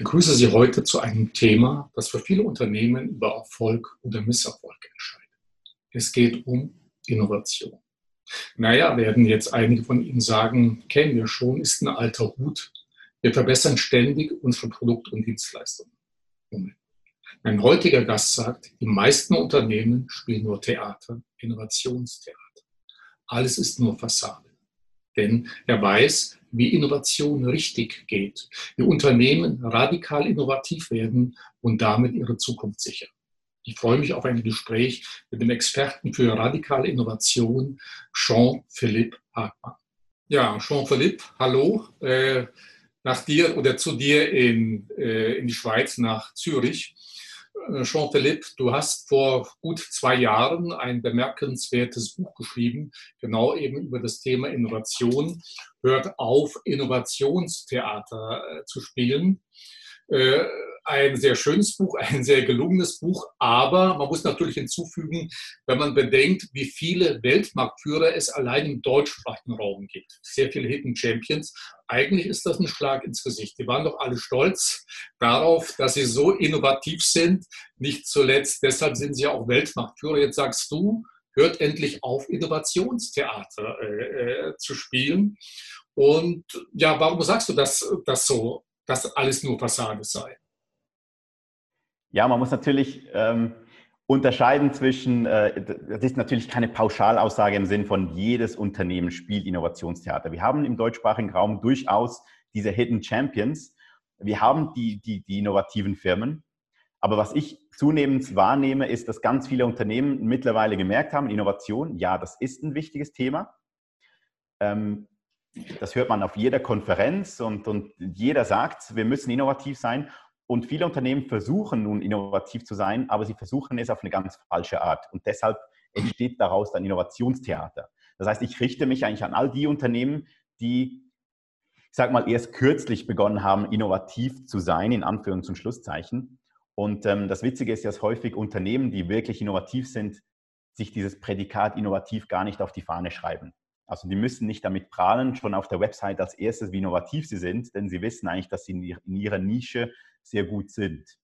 begrüße Sie heute zu einem Thema, das für viele Unternehmen über Erfolg oder Misserfolg entscheidet. Es geht um Innovation. Naja, werden jetzt einige von Ihnen sagen, kennen wir schon, ist ein alter Hut. Wir verbessern ständig unsere Produkte und Dienstleistungen. Moment. Mein heutiger Gast sagt, die meisten Unternehmen spielen nur Theater, Innovationstheater. Alles ist nur Fassade. Denn er weiß, wie Innovation richtig geht, wie Unternehmen radikal innovativ werden und damit ihre Zukunft sichern. Ich freue mich auf ein Gespräch mit dem Experten für radikale Innovation, Jean-Philippe Hartmann. Ja, Jean-Philippe, hallo. Äh, nach dir oder zu dir in, äh, in die Schweiz, nach Zürich. Äh, Jean-Philippe, du hast vor gut zwei Jahren ein bemerkenswertes Buch geschrieben, genau eben über das Thema Innovation. Hört auf, Innovationstheater äh, zu spielen. Äh, ein sehr schönes Buch, ein sehr gelungenes Buch, aber man muss natürlich hinzufügen, wenn man bedenkt, wie viele Weltmarktführer es allein im deutschsprachigen Raum gibt. Sehr viele Hidden Champions. Eigentlich ist das ein Schlag ins Gesicht. Die waren doch alle stolz darauf, dass sie so innovativ sind. Nicht zuletzt, deshalb sind sie ja auch Weltmarktführer. Jetzt sagst du, hört endlich auf, Innovationstheater äh, äh, zu spielen. Und ja, warum sagst du das, das so, dass alles nur Fassade sei? Ja, man muss natürlich ähm, unterscheiden zwischen, äh, das ist natürlich keine Pauschalaussage im Sinn von jedes Unternehmen spielt Innovationstheater. Wir haben im deutschsprachigen Raum durchaus diese Hidden Champions. Wir haben die, die, die innovativen Firmen. Aber was ich zunehmend wahrnehme, ist, dass ganz viele Unternehmen mittlerweile gemerkt haben, Innovation, ja, das ist ein wichtiges Thema. Ähm, das hört man auf jeder Konferenz und, und jeder sagt, wir müssen innovativ sein. Und viele Unternehmen versuchen nun innovativ zu sein, aber sie versuchen es auf eine ganz falsche Art. Und deshalb entsteht daraus dann Innovationstheater. Das heißt, ich richte mich eigentlich an all die Unternehmen, die, ich sage mal, erst kürzlich begonnen haben, innovativ zu sein, in Anführungs- und Schlusszeichen. Und ähm, das Witzige ist, dass häufig Unternehmen, die wirklich innovativ sind, sich dieses Prädikat innovativ gar nicht auf die Fahne schreiben. Also die müssen nicht damit prahlen, schon auf der Website als erstes, wie innovativ sie sind, denn sie wissen eigentlich, dass sie in ihrer Nische sehr gut sind.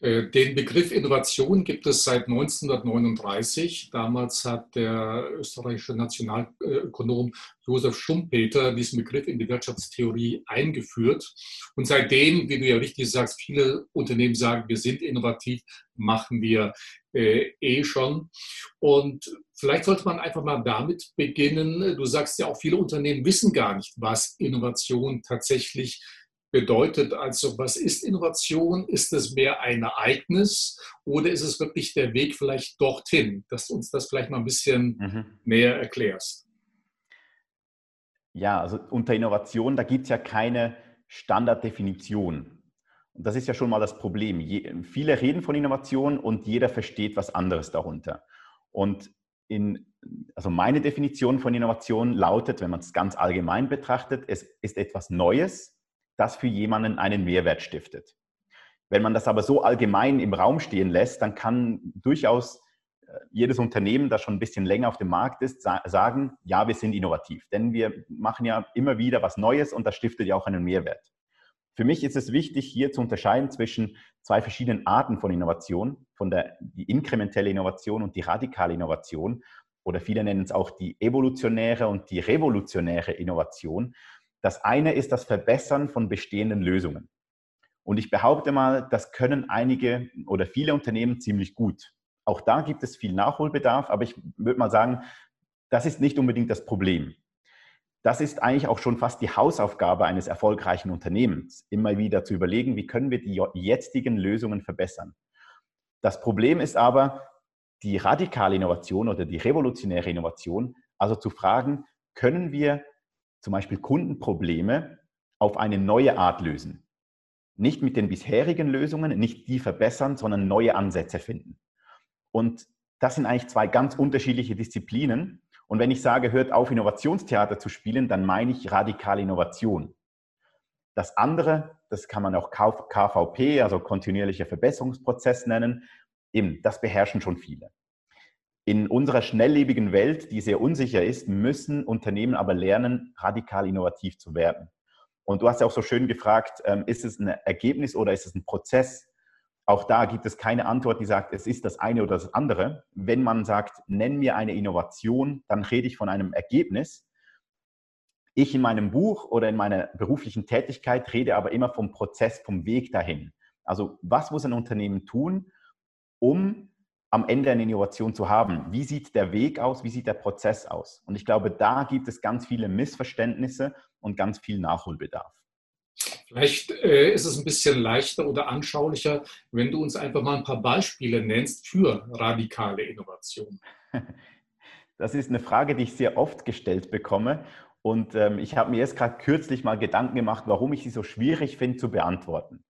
Äh, den Begriff Innovation gibt es seit 1939. Damals hat der österreichische Nationalökonom Josef Schumpeter diesen Begriff in die Wirtschaftstheorie eingeführt. Und seitdem, wie du ja richtig sagst, viele Unternehmen sagen, wir sind innovativ, machen wir äh, eh schon. Und vielleicht sollte man einfach mal damit beginnen. Du sagst ja auch, viele Unternehmen wissen gar nicht, was Innovation tatsächlich ist bedeutet. Also was ist Innovation? Ist es mehr ein Ereignis oder ist es wirklich der Weg vielleicht dorthin? Dass du uns das vielleicht mal ein bisschen mhm. näher erklärst. Ja, also unter Innovation, da gibt es ja keine Standarddefinition. Und das ist ja schon mal das Problem. Je, viele reden von Innovation und jeder versteht was anderes darunter. Und in, also meine Definition von Innovation lautet, wenn man es ganz allgemein betrachtet, es ist etwas Neues, das für jemanden einen Mehrwert stiftet. Wenn man das aber so allgemein im Raum stehen lässt, dann kann durchaus äh, jedes Unternehmen, das schon ein bisschen länger auf dem Markt ist, sagen, ja, wir sind innovativ. Denn wir machen ja immer wieder was Neues und das stiftet ja auch einen Mehrwert. Für mich ist es wichtig, hier zu unterscheiden zwischen zwei verschiedenen Arten von Innovation, von der die inkrementelle Innovation und die radikale Innovation. Oder viele nennen es auch die evolutionäre und die revolutionäre Innovation. Das eine ist das Verbessern von bestehenden Lösungen. Und ich behaupte mal, das können einige oder viele Unternehmen ziemlich gut. Auch da gibt es viel Nachholbedarf, aber ich würde mal sagen, das ist nicht unbedingt das Problem. Das ist eigentlich auch schon fast die Hausaufgabe eines erfolgreichen Unternehmens, immer wieder zu überlegen, wie können wir die jetzigen Lösungen verbessern. Das Problem ist aber die radikale Innovation oder die revolutionäre Innovation, also zu fragen, können wir zum Beispiel Kundenprobleme auf eine neue Art lösen. Nicht mit den bisherigen Lösungen, nicht die verbessern, sondern neue Ansätze finden. Und das sind eigentlich zwei ganz unterschiedliche Disziplinen. Und wenn ich sage, hört auf, Innovationstheater zu spielen, dann meine ich radikale Innovation. Das andere, das kann man auch KVP, also kontinuierlicher Verbesserungsprozess nennen, eben, das beherrschen schon viele. In unserer schnelllebigen Welt, die sehr unsicher ist, müssen Unternehmen aber lernen, radikal innovativ zu werden. Und du hast ja auch so schön gefragt, ähm, ist es ein Ergebnis oder ist es ein Prozess? Auch da gibt es keine Antwort, die sagt, es ist das eine oder das andere. Wenn man sagt, nenn mir eine Innovation, dann rede ich von einem Ergebnis. Ich in meinem Buch oder in meiner beruflichen Tätigkeit rede aber immer vom Prozess, vom Weg dahin. Also was muss ein Unternehmen tun, um am Ende eine Innovation zu haben? Wie sieht der Weg aus? Wie sieht der Prozess aus? Und ich glaube, da gibt es ganz viele Missverständnisse und ganz viel Nachholbedarf. Vielleicht äh, ist es ein bisschen leichter oder anschaulicher, wenn du uns einfach mal ein paar Beispiele nennst für radikale Innovation. Das ist eine Frage, die ich sehr oft gestellt bekomme. Und ähm, ich habe mir erst gerade kürzlich mal Gedanken gemacht, warum ich sie so schwierig finde zu beantworten.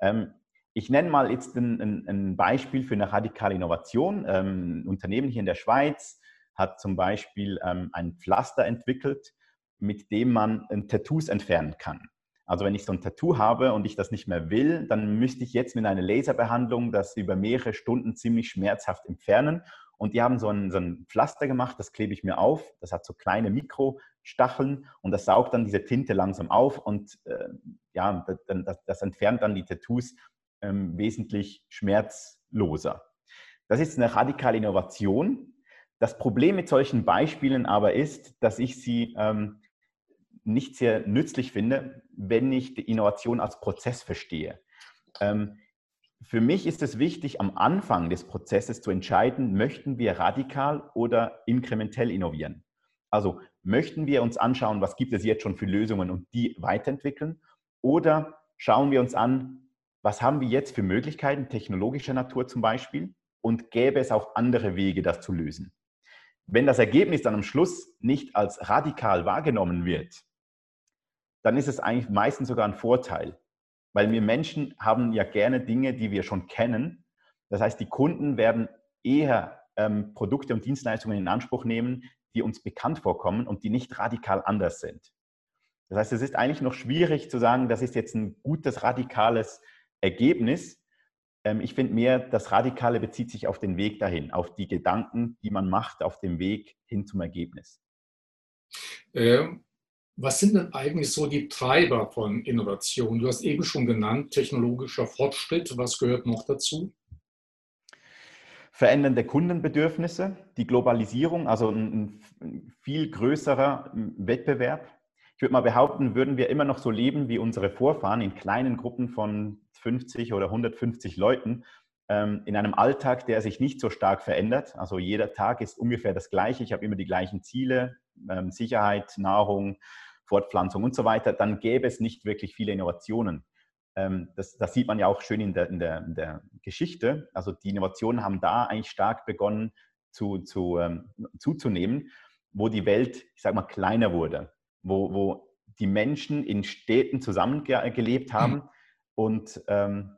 Ähm, ich nenne mal jetzt ein, ein, ein, Beispiel für eine radikale Innovation. Ähm, ein Unternehmen hier in der Schweiz hat zum Beispiel ähm, ein Pflaster entwickelt, mit dem man Tattoos entfernen kann. Also wenn ich so ein Tattoo habe und ich das nicht mehr will, dann müsste ich jetzt mit einer Laserbehandlung das über mehrere Stunden ziemlich schmerzhaft entfernen. Und die haben so ein, so ein Pflaster gemacht, das klebe ich mir auf. Das hat so kleine Mikrostacheln und das saugt dann diese Tinte langsam auf und äh, ja, das, das, entfernt dann die Tattoos ähm, wesentlich schmerzloser. Das ist eine radikale Innovation. Das Problem mit solchen Beispielen aber ist, dass ich sie ähm, nicht sehr nützlich finde, wenn ich die Innovation als Prozess verstehe. Ähm, für mich ist es wichtig, am Anfang des Prozesses zu entscheiden, möchten wir radikal oder inkrementell innovieren. Also möchten wir uns anschauen, was gibt es jetzt schon für Lösungen und die weiterentwickeln oder schauen wir uns an, was haben wir jetzt für Möglichkeiten, technologischer Natur zum Beispiel, und gäbe es auch andere Wege, das zu lösen. Wenn das Ergebnis dann am Schluss nicht als radikal wahrgenommen wird, dann ist es eigentlich meistens sogar ein Vorteil. Weil wir Menschen haben ja gerne Dinge, die wir schon kennen. Das heißt, die Kunden werden eher ähm, Produkte und Dienstleistungen in Anspruch nehmen, die uns bekannt vorkommen und die nicht radikal anders sind. Das heißt, es ist eigentlich noch schwierig zu sagen, das ist jetzt ein gutes, radikales Ergebnis. Ähm, ich finde mehr, das Radikale bezieht sich auf den Weg dahin, auf die Gedanken, die man macht auf dem Weg hin zum Ergebnis. Ähm, was sind denn eigentlich so die Treiber von Innovation? Du hast eben schon genannt, technologischer Fortschritt. Was gehört noch dazu? Verändernde Kundenbedürfnisse, die Globalisierung, also ein, viel größerer Wettbewerb. Ich würde mal behaupten, würden wir immer noch so leben wie unsere Vorfahren in kleinen Gruppen von 50 oder 150 Leuten, ähm, in einem Alltag, der sich nicht so stark verändert. Also jeder Tag ist ungefähr das gleiche. Ich habe immer die gleichen Ziele, ähm, Sicherheit, Nahrung, Fortpflanzung und so weiter, dann gäbe es nicht wirklich viele Innovationen. Ähm, das, das sieht man ja auch schön in der, in, der, in der, Geschichte. Also die Innovationen haben da eigentlich stark begonnen zu, zu, ähm, zuzunehmen, wo die Welt, ich sage mal, kleiner wurde, wo, wo die Menschen in Städten zusammengelebt haben mhm. Und, ähm,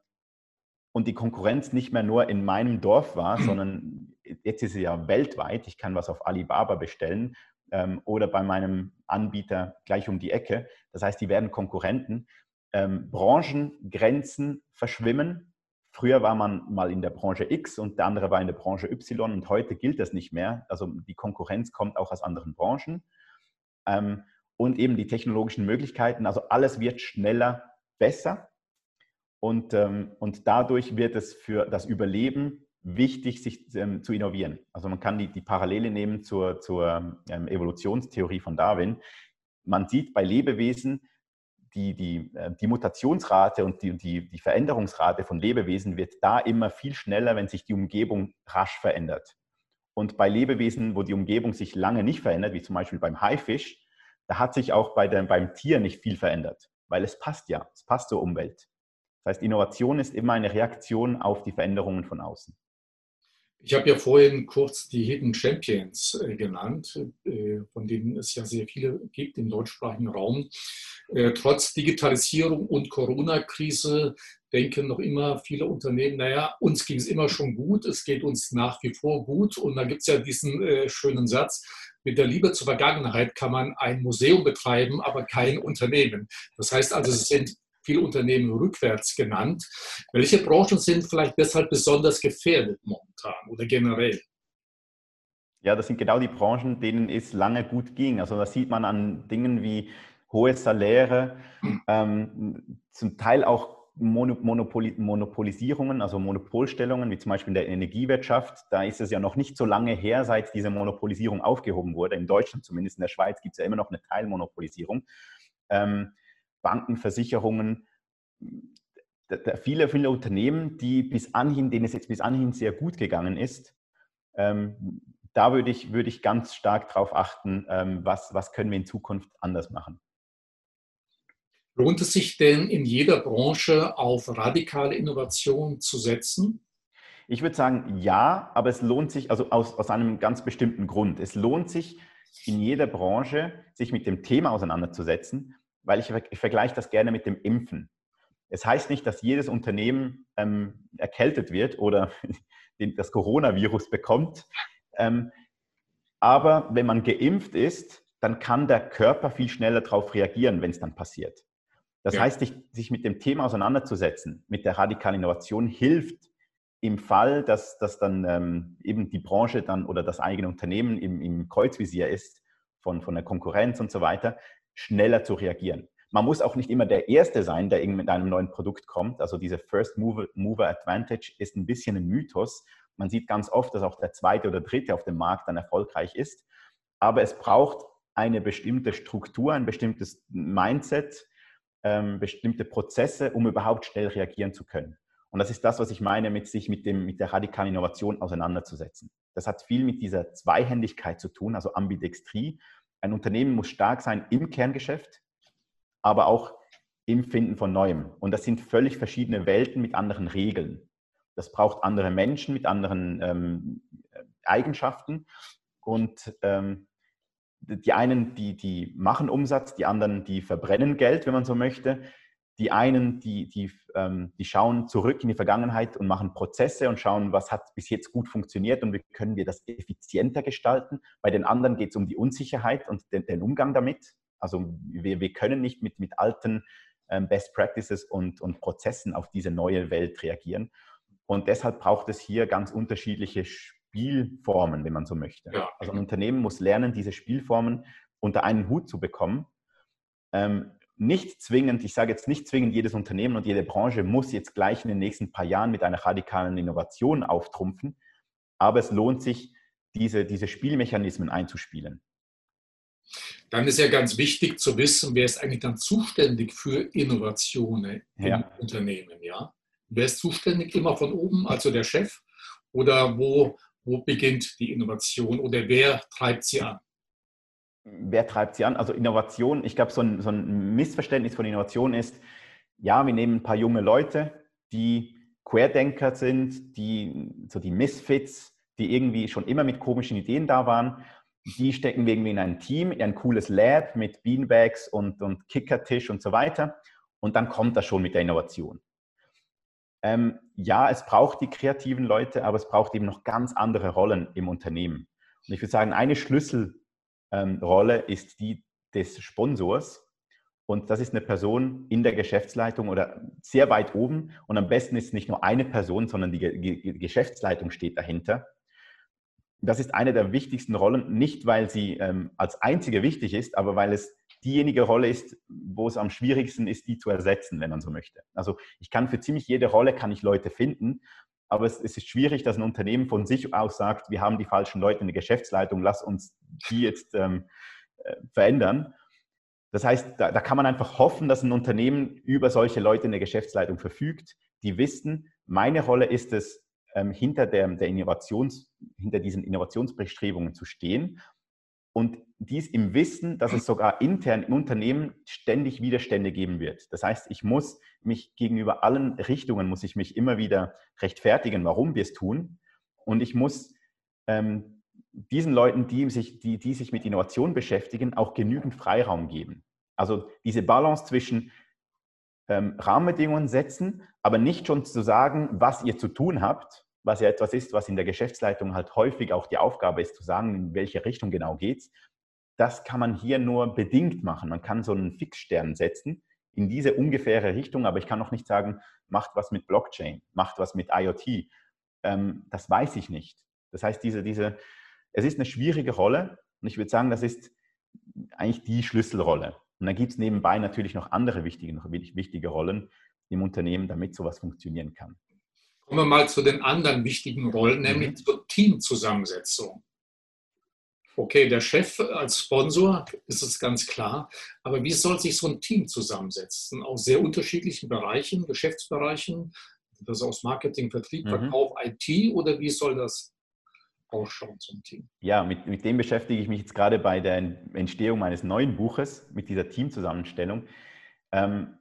und die Konkurrenz nicht mehr nur in meinem Dorf war, sondern jetzt ist sie ja weltweit. Ich kann was auf Alibaba bestellen ähm, oder bei meinem Anbieter gleich um die Ecke. Das heißt, die werden Konkurrenten. Ähm, Branchengrenzen verschwimmen. Früher war man mal in der Branche X und der andere war in der Branche Y und heute gilt das nicht mehr. Also die Konkurrenz kommt auch aus anderen Branchen. Ähm, und eben die technologischen Möglichkeiten. Also alles wird schneller, besser. Und, ähm, und dadurch wird es für das Überleben wichtig, sich ähm, zu innovieren. Also man kann die, die Parallele nehmen zur, zur ähm, Evolutionstheorie von Darwin. Man sieht bei Lebewesen, die, die, äh, die Mutationsrate und die, die, die Veränderungsrate von Lebewesen wird da immer viel schneller, wenn sich die Umgebung rasch verändert. Und bei Lebewesen, wo die Umgebung sich lange nicht verändert, wie zum Beispiel beim Haifisch, da hat sich auch bei der, beim Tier nicht viel verändert, weil es passt ja, es passt zur Umwelt. Das heißt, Innovation ist immer eine Reaktion auf die Veränderungen von außen. Ich habe ja vorhin kurz die Hidden Champions äh, genannt, äh, von denen es ja sehr viele gibt im deutschsprachigen Raum. Äh, trotz Digitalisierung und Corona-Krise denken noch immer viele Unternehmen, naja, uns ging es immer schon gut, es geht uns nach wie vor gut. Und da gibt es ja diesen schönen Satz, mit der Liebe zur Vergangenheit kann man ein Museum betreiben, aber kein Unternehmen. Das heißt also, es sind viele Unternehmen rückwärts genannt. Welche Branchen sind vielleicht deshalb besonders gefährdet momentan oder generell? Ja, das sind genau die Branchen, denen es lange gut ging. Also das sieht man an Dingen wie hohe Saläre, ähm, zum Teil auch Monopoli Monopolisierungen, also Monopolstellungen, wie zum Beispiel in der Energiewirtschaft. Da ist es ja noch nicht so lange her, seit diese Monopolisierung aufgehoben wurde. In Deutschland zumindest, in der Schweiz gibt es ja immer noch eine Teilmonopolisierung. Ähm, Banken, Versicherungen, viele, viele Unternehmen, die bis anhin, denen es jetzt bis anhin sehr gut gegangen ist, ähm, da würde ich, würde ich ganz stark darauf achten, ähm, was, was können wir in Zukunft anders machen. Lohnt es sich denn in jeder Branche auf radikale Innovation zu setzen? Ich würde sagen, ja, aber es lohnt sich, also aus, aus einem ganz bestimmten Grund. Es lohnt sich in jeder Branche, sich mit dem Thema auseinanderzusetzen, weil ich, ich vergleiche das gerne mit dem Impfen. Es heißt nicht, dass jedes Unternehmen ähm, erkältet wird oder das Coronavirus bekommt. Ähm, aber wenn man geimpft ist, dann kann der Körper viel schneller darauf reagieren, wenn es dann passiert. Das ja. heißt, sich, mit dem Thema auseinanderzusetzen, mit der radikalen Innovation, hilft im Fall, dass, dass dann ähm, eben die Branche dann oder das eigene Unternehmen im, im Kreuzvisier ist von, von der Konkurrenz und so weiter, schneller zu reagieren. Man muss auch nicht immer der Erste sein, der mit einem neuen Produkt kommt. Also diese First Mover, Mover Advantage ist ein bisschen ein Mythos. Man sieht ganz oft, dass auch der Zweite oder Dritte auf dem Markt dann erfolgreich ist. Aber es braucht eine bestimmte Struktur, ein bestimmtes Mindset, ähm, bestimmte Prozesse, um überhaupt schnell reagieren zu können. Und das ist das, was ich meine, mit sich mit, dem, mit der radikalen Innovation auseinanderzusetzen. Das hat viel mit dieser Zweihändigkeit zu tun, also Ambidextrie. Ein Unternehmen muss stark sein im Kerngeschäft, aber auch im Finden von Neuem. Und das sind völlig verschiedene Welten mit anderen Regeln. Das braucht andere Menschen mit anderen ähm, Eigenschaften. Und ähm, die einen, die, die machen Umsatz, die anderen, die verbrennen Geld, wenn man so möchte. Die einen, die, die, ähm, die schauen zurück in die Vergangenheit und machen Prozesse und schauen, was hat bis jetzt gut funktioniert und wie können wir das effizienter gestalten. Bei den anderen geht es um die Unsicherheit und den, den Umgang damit. Also wir, wir können nicht mit, mit alten ähm, Best Practices und, und Prozessen auf diese neue Welt reagieren. Und deshalb braucht es hier ganz unterschiedliche Spielformen, wenn man so möchte. Ja. Also ein Unternehmen muss lernen, diese Spielformen unter einen Hut zu bekommen. Ähm, nicht zwingend, ich sage jetzt nicht zwingend, jedes Unternehmen und jede Branche muss jetzt gleich in den nächsten paar Jahren mit einer radikalen Innovation auftrumpfen, aber es lohnt sich, diese, diese Spielmechanismen einzuspielen. Dann ist ja ganz wichtig zu wissen, wer ist eigentlich dann zuständig für Innovationen ja. im Unternehmen. Ja? Wer ist zuständig? Immer von oben, also der Chef? Oder wo, wo beginnt die Innovation oder wer treibt sie an? Wer treibt sie an? Also Innovation, ich glaube, so ein, so ein Missverständnis von Innovation ist, ja, wir nehmen ein paar junge Leute, die Querdenker sind, die so die Misfits, die irgendwie schon immer mit komischen Ideen da waren die stecken wir irgendwie in ein Team, in ein cooles Lab mit Beanbags und, und Kickertisch und so weiter. Und dann kommt das schon mit der Innovation. Ähm, ja, es braucht die kreativen Leute, aber es braucht eben noch ganz andere Rollen im Unternehmen. Und ich würde sagen, eine Schlüsselrolle ähm, ist die des Sponsors. Und das ist eine Person in der Geschäftsleitung oder sehr weit oben. Und am besten ist nicht nur eine Person, sondern die Geschäftsleitung steht dahinter das ist eine der wichtigsten Rollen, nicht weil sie ähm, als einzige wichtig ist, aber weil es diejenige Rolle ist, wo es am schwierigsten ist, die zu ersetzen, wenn man so möchte. Also ich kann für ziemlich jede Rolle kann ich Leute finden, aber es, es ist schwierig, dass ein Unternehmen von sich aus sagt, wir haben die falschen Leute in der Geschäftsleitung, lass uns die jetzt ähm, äh, verändern. Das heißt, da, da kann man einfach hoffen, dass ein Unternehmen über solche Leute in der Geschäftsleitung verfügt, die wissen, meine Rolle ist es, ähm, hinter, der, der Innovations, hinter diesen Innovationsbestrebungen zu stehen und dies im Wissen, dass es sogar intern im Unternehmen ständig Widerstände geben wird. Das heißt, ich muss mich gegenüber allen Richtungen, muss ich mich immer wieder rechtfertigen, warum wir es tun. Und ich muss ähm, diesen Leuten, die sich, die, die sich mit Innovation beschäftigen, auch genügend Freiraum geben. Also diese Balance zwischen ähm, Rahmenbedingungen setzen, aber nicht schon zu sagen, was ihr zu tun habt, was ja etwas ist, was in der Geschäftsleitung halt häufig auch die Aufgabe ist, zu sagen, in welche Richtung genau geht's. Das kann man hier nur bedingt machen. Man kann so einen Fixstern setzen in diese ungefähre Richtung, aber ich kann noch nicht sagen, macht was mit Blockchain, macht was mit IoT. Ähm, das weiß ich nicht. Das heißt, diese, diese, es ist eine schwierige Rolle und ich würde sagen, das ist eigentlich die Schlüsselrolle. Und dann gibt es nebenbei natürlich noch andere wichtige, noch wichtige Rollen im Unternehmen, damit sowas funktionieren kann. Kommen wir mal zu den anderen wichtigen Rollen, nämlich mhm. zur Teamzusammensetzung. Okay, der Chef als Sponsor ist es ganz klar, aber wie soll sich so ein Team zusammensetzen? Aus sehr unterschiedlichen Bereichen, Geschäftsbereichen, das aus Marketing, Vertrieb, mhm. Verkauf, IT oder wie soll das ausschauen zum Team? Ja, mit, mit dem beschäftige ich mich jetzt gerade bei der Entstehung meines neuen Buches, mit dieser Teamzusammenstellung. Ähm,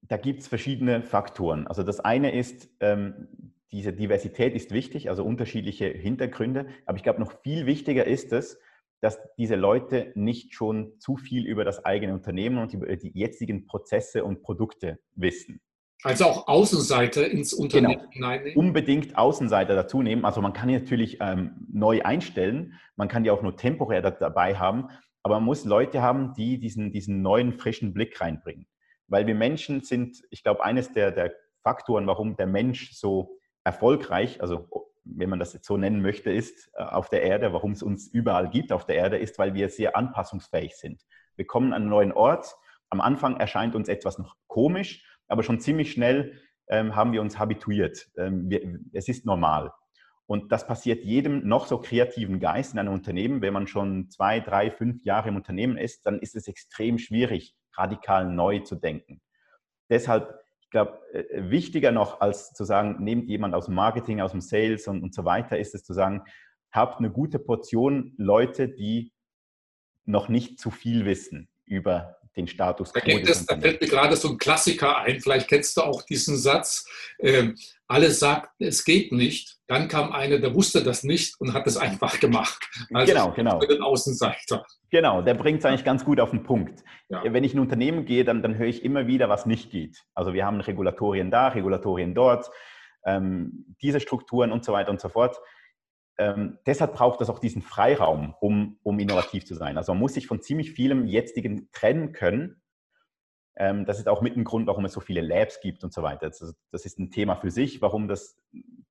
da gibt es verschiedene Faktoren. Also das eine ist, ähm, diese Diversität ist wichtig, also unterschiedliche Hintergründe. Aber ich glaube, noch viel wichtiger ist es, dass diese Leute nicht schon zu viel über das eigene Unternehmen und über die jetzigen Prozesse und Produkte wissen. Also auch Außenseiter ins Unternehmen genau. hineinnehmen? Unbedingt Außenseiter dazu nehmen. Also man kann die natürlich ähm, neu einstellen, man kann die auch nur temporär dabei haben, aber man muss Leute haben, die diesen, diesen neuen, frischen Blick reinbringen. Weil wir Menschen sind, ich glaube, eines der, der Faktoren, warum der Mensch so erfolgreich, also wenn man das jetzt so nennen möchte, ist äh, auf der Erde, warum es uns überall gibt auf der Erde, ist, weil wir sehr anpassungsfähig sind. Wir kommen an einen neuen Ort. Am Anfang erscheint uns etwas noch komisch, aber schon ziemlich schnell ähm, haben wir uns habituiert. Ähm, wir, es ist normal. Und das passiert jedem noch so kreativen Geist in einem Unternehmen. Wenn man schon zwei, drei, fünf Jahre im Unternehmen ist, dann ist es extrem schwierig, radikal neu zu denken. Deshalb, glaube, äh, wichtiger noch als zu sagen, nehmt jemand aus dem Marketing, aus dem Sales und, und so weiter, ist es zu sagen, habt eine gute Portion Leute, die noch nicht zu viel wissen über den Status quo. Da, da fällt mir gerade so ein Klassiker ein, vielleicht kennst du auch diesen Satz, äh, alle sagten, es geht nicht, dann kam einer, der wusste das nicht und hat es einfach gemacht. Also genau, genau. Für den Außenseiter. Genau, der bringt es eigentlich ganz gut auf den Punkt. Ja. Wenn ich in ein Unternehmen gehe, dann, dann höre ich immer wieder, was nicht geht. Also wir haben Regulatorien da, Regulatorien dort, ähm, diese Strukturen und so weiter und so fort ähm, deshalb braucht es auch diesen Freiraum, um, um innovativ zu sein. Also man muss sich von ziemlich vielem Jetzigen trennen können. Ähm, das ist auch mit ein Grund, warum es so viele Labs gibt und so weiter. Das, das ist ein Thema für sich, warum das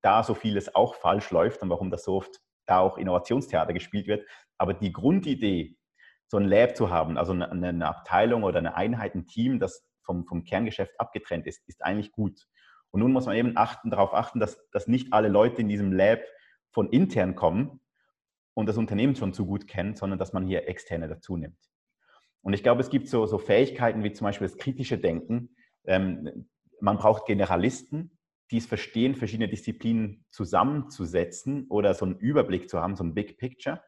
da so vieles auch falsch läuft und warum das so oft da auch Innovationstheater gespielt wird. Aber die Grundidee, so ein Lab zu haben, also eine, eine Abteilung oder eine Einheit, ein Team, das vom, vom Kerngeschäft abgetrennt ist, ist eigentlich gut. Und nun muss man eben achten, darauf achten, dass, dass nicht alle Leute in diesem Lab von intern kommen und das Unternehmen schon zu gut kennt, sondern dass man hier externe dazu nimmt. Und ich glaube, es gibt so, so Fähigkeiten wie zum Beispiel das kritische Denken. Ähm, man braucht Generalisten, die es verstehen, verschiedene Disziplinen zusammenzusetzen oder so einen Überblick zu haben, so ein Big Picture.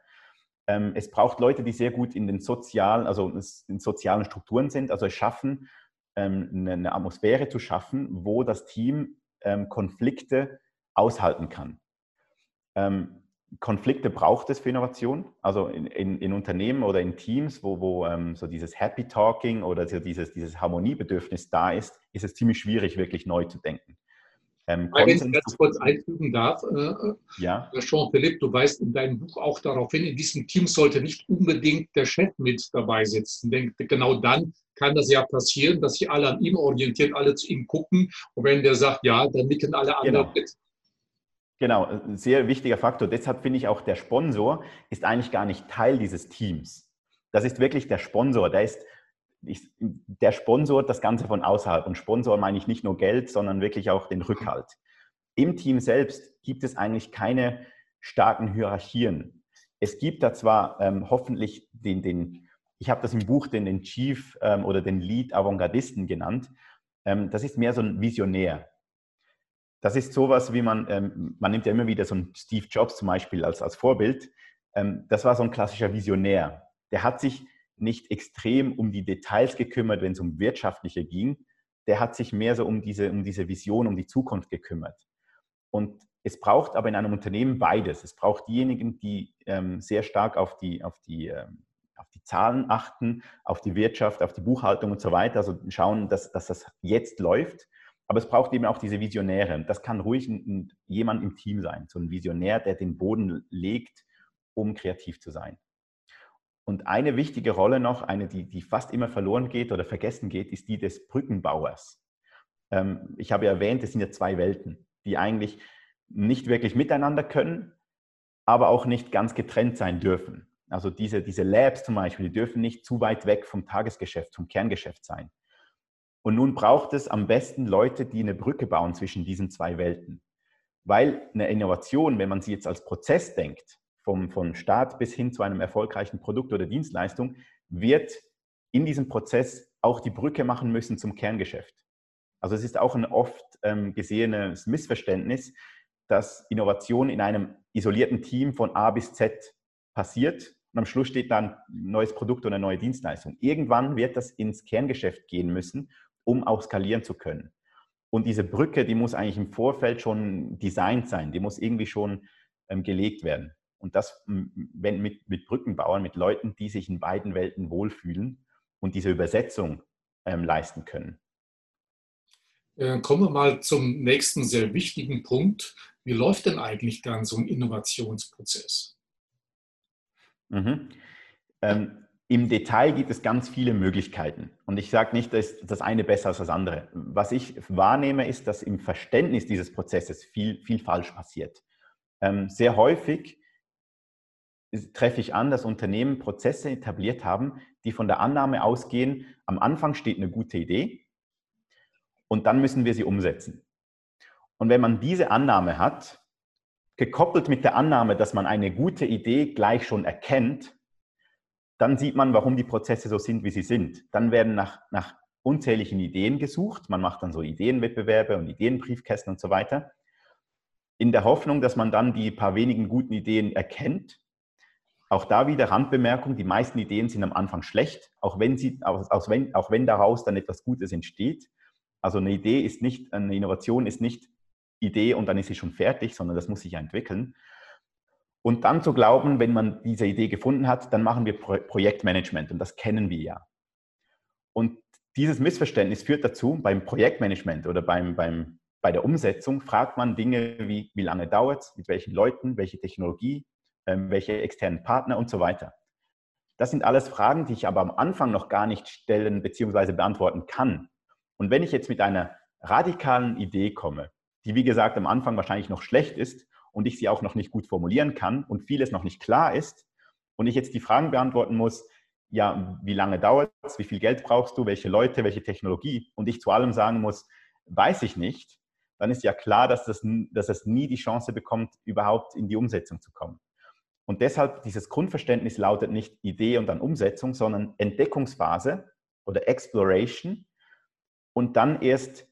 Ähm, es braucht Leute, die sehr gut in den sozialen, also in sozialen Strukturen sind, also es schaffen, ähm, eine Atmosphäre zu schaffen, wo das Team ähm, Konflikte aushalten kann. Ähm, Konflikte braucht es für Innovation, also in, in, in Unternehmen oder in Teams, wo, wo ähm, so dieses Happy Talking oder so dieses, dieses Harmoniebedürfnis da ist, ist es ziemlich schwierig, wirklich neu zu denken. Ähm, Wenn ich ganz kurz einfügen darf, äh, ja. Äh, Jean-Philippe, du weist in deinem Buch auch darauf hin, in diesem Team sollte nicht unbedingt der Chef mit dabei sitzen. Denn genau dann kann das ja passieren, dass sich alle an ihm orientieren, alle zu ihm gucken. Und wenn der sagt, ja, dann nicken alle anderen genau. mit. Genau, ein sehr wichtiger Faktor. Deshalb finde ich auch, der Sponsor ist eigentlich gar nicht Teil dieses Teams. Das ist wirklich der Sponsor. Der ist ich, der Sponsor das Ganze von außerhalb. Und Sponsor meine ich nicht nur Geld, sondern wirklich auch den Rückhalt. Im Team selbst gibt es eigentlich keine starken Hierarchien. Es gibt da zwar ähm, hoffentlich den, den ich habe das im Buch den, den Chief ähm, oder den Lead Avantgardisten genannt. Ähm, das ist mehr so ein Visionär. Das ist sowas, wie man, ähm, man nimmt ja immer wieder so einen Steve Jobs zum Beispiel als, als Vorbild. Ähm, das war so ein klassischer Visionär. Der hat sich nicht extrem um die Details gekümmert, wenn es um wirtschaftliche ging. Der hat sich mehr so um diese, um diese Vision, um die Zukunft gekümmert. Und es braucht aber in einem Unternehmen beides. Es braucht diejenigen, die ähm, sehr stark auf die, auf, die, ähm, auf die Zahlen achten, auf die Wirtschaft, auf die Buchhaltung und so weiter. Also schauen, dass, dass das jetzt läuft. Aber es braucht eben auch diese Visionäre. Das kann ruhig ein, ein, jemand im Team sein, so ein Visionär, der den Boden legt, um kreativ zu sein. Und eine wichtige Rolle noch, eine, die, die fast immer verloren geht oder vergessen geht, ist die des Brückenbauers. Ähm, ich habe ja erwähnt, es sind ja zwei Welten, die eigentlich nicht wirklich miteinander können, aber auch nicht ganz getrennt sein dürfen. Also diese, diese Labs zum Beispiel, die dürfen nicht zu weit weg vom Tagesgeschäft, vom Kerngeschäft sein. Und nun braucht es am besten Leute, die eine Brücke bauen zwischen diesen zwei Welten. Weil eine Innovation, wenn man sie jetzt als Prozess denkt, vom, von Start bis hin zu einem erfolgreichen Produkt oder Dienstleistung, wird in diesem Prozess auch die Brücke machen müssen zum Kerngeschäft. Also es ist auch ein oft ähm, gesehenes Missverständnis, dass Innovation in einem isolierten Team von A bis Z passiert und am Schluss steht dann ein neues Produkt oder eine neue Dienstleistung. Irgendwann wird das ins Kerngeschäft gehen müssen, um auch skalieren zu können. Und diese Brücke, die muss eigentlich im Vorfeld schon designt sein, die muss irgendwie schon ähm, gelegt werden. Und das wenn mit, mit Brückenbauern, mit Leuten, die sich in beiden Welten wohlfühlen und diese Übersetzung ähm, leisten können. Äh, kommen wir mal zum nächsten sehr wichtigen Punkt. Wie läuft denn eigentlich dann so ein Innovationsprozess? Mhm. Ähm, Im Detail gibt es ganz viele Möglichkeiten. Und ich sage nicht, dass das eine besser als das andere. Was ich wahrnehme, ist, dass im Verständnis dieses Prozesses viel, viel falsch passiert. Ähm, sehr häufig treffe ich an, dass Unternehmen Prozesse etabliert haben, die von der Annahme ausgehen, am Anfang steht eine gute Idee und dann müssen wir sie umsetzen. Und wenn man diese Annahme hat, gekoppelt mit der Annahme, dass man eine gute Idee gleich schon erkennt, dann sieht man, warum die Prozesse so sind, wie sie sind. Dann werden nach, nach unzähligen Ideen gesucht. Man macht dann so Ideenwettbewerbe und Ideenbriefkästen und so weiter. In der Hoffnung, dass man dann die paar wenigen guten Ideen erkennt auch da wieder Randbemerkung, die meisten Ideen sind am Anfang schlecht, auch wenn, sie, auch, auch, wenn, auch wenn daraus dann etwas Gutes entsteht. Also eine Idee ist nicht, eine Innovation ist nicht Idee und dann ist sie schon fertig, sondern das muss sich ja entwickeln. Und dann zu glauben, wenn man diese Idee gefunden hat, dann machen wir Pro Projektmanagement und das kennen wir ja. Und dieses Missverständnis führt dazu, beim Projektmanagement oder beim, beim, bei der Umsetzung fragt man Dinge wie, wie lange dauert es, mit welchen Leuten, welche Technologie, ähm, welche externen Partner und so weiter. Das sind alles Fragen, die ich aber am Anfang noch gar nicht stellen bzw. beantworten kann. Und wenn ich jetzt mit einer radikalen Idee komme, die wie gesagt am Anfang wahrscheinlich noch schlecht ist und ich sie auch noch nicht gut formulieren kann und vieles noch nicht klar ist und ich jetzt die Fragen beantworten muss, ja, wie lange dauert es, wie viel Geld brauchst du, welche Leute, welche Technologie? Und ich zu allem sagen muss, weiß ich nicht, dann ist ja klar, dass das, dass das nie die Chance bekommt, überhaupt in die Umsetzung zu kommen. Und deshalb dieses Grundverständnis lautet nicht Idee und dann Umsetzung, sondern Entdeckungsphase oder Exploration und dann erst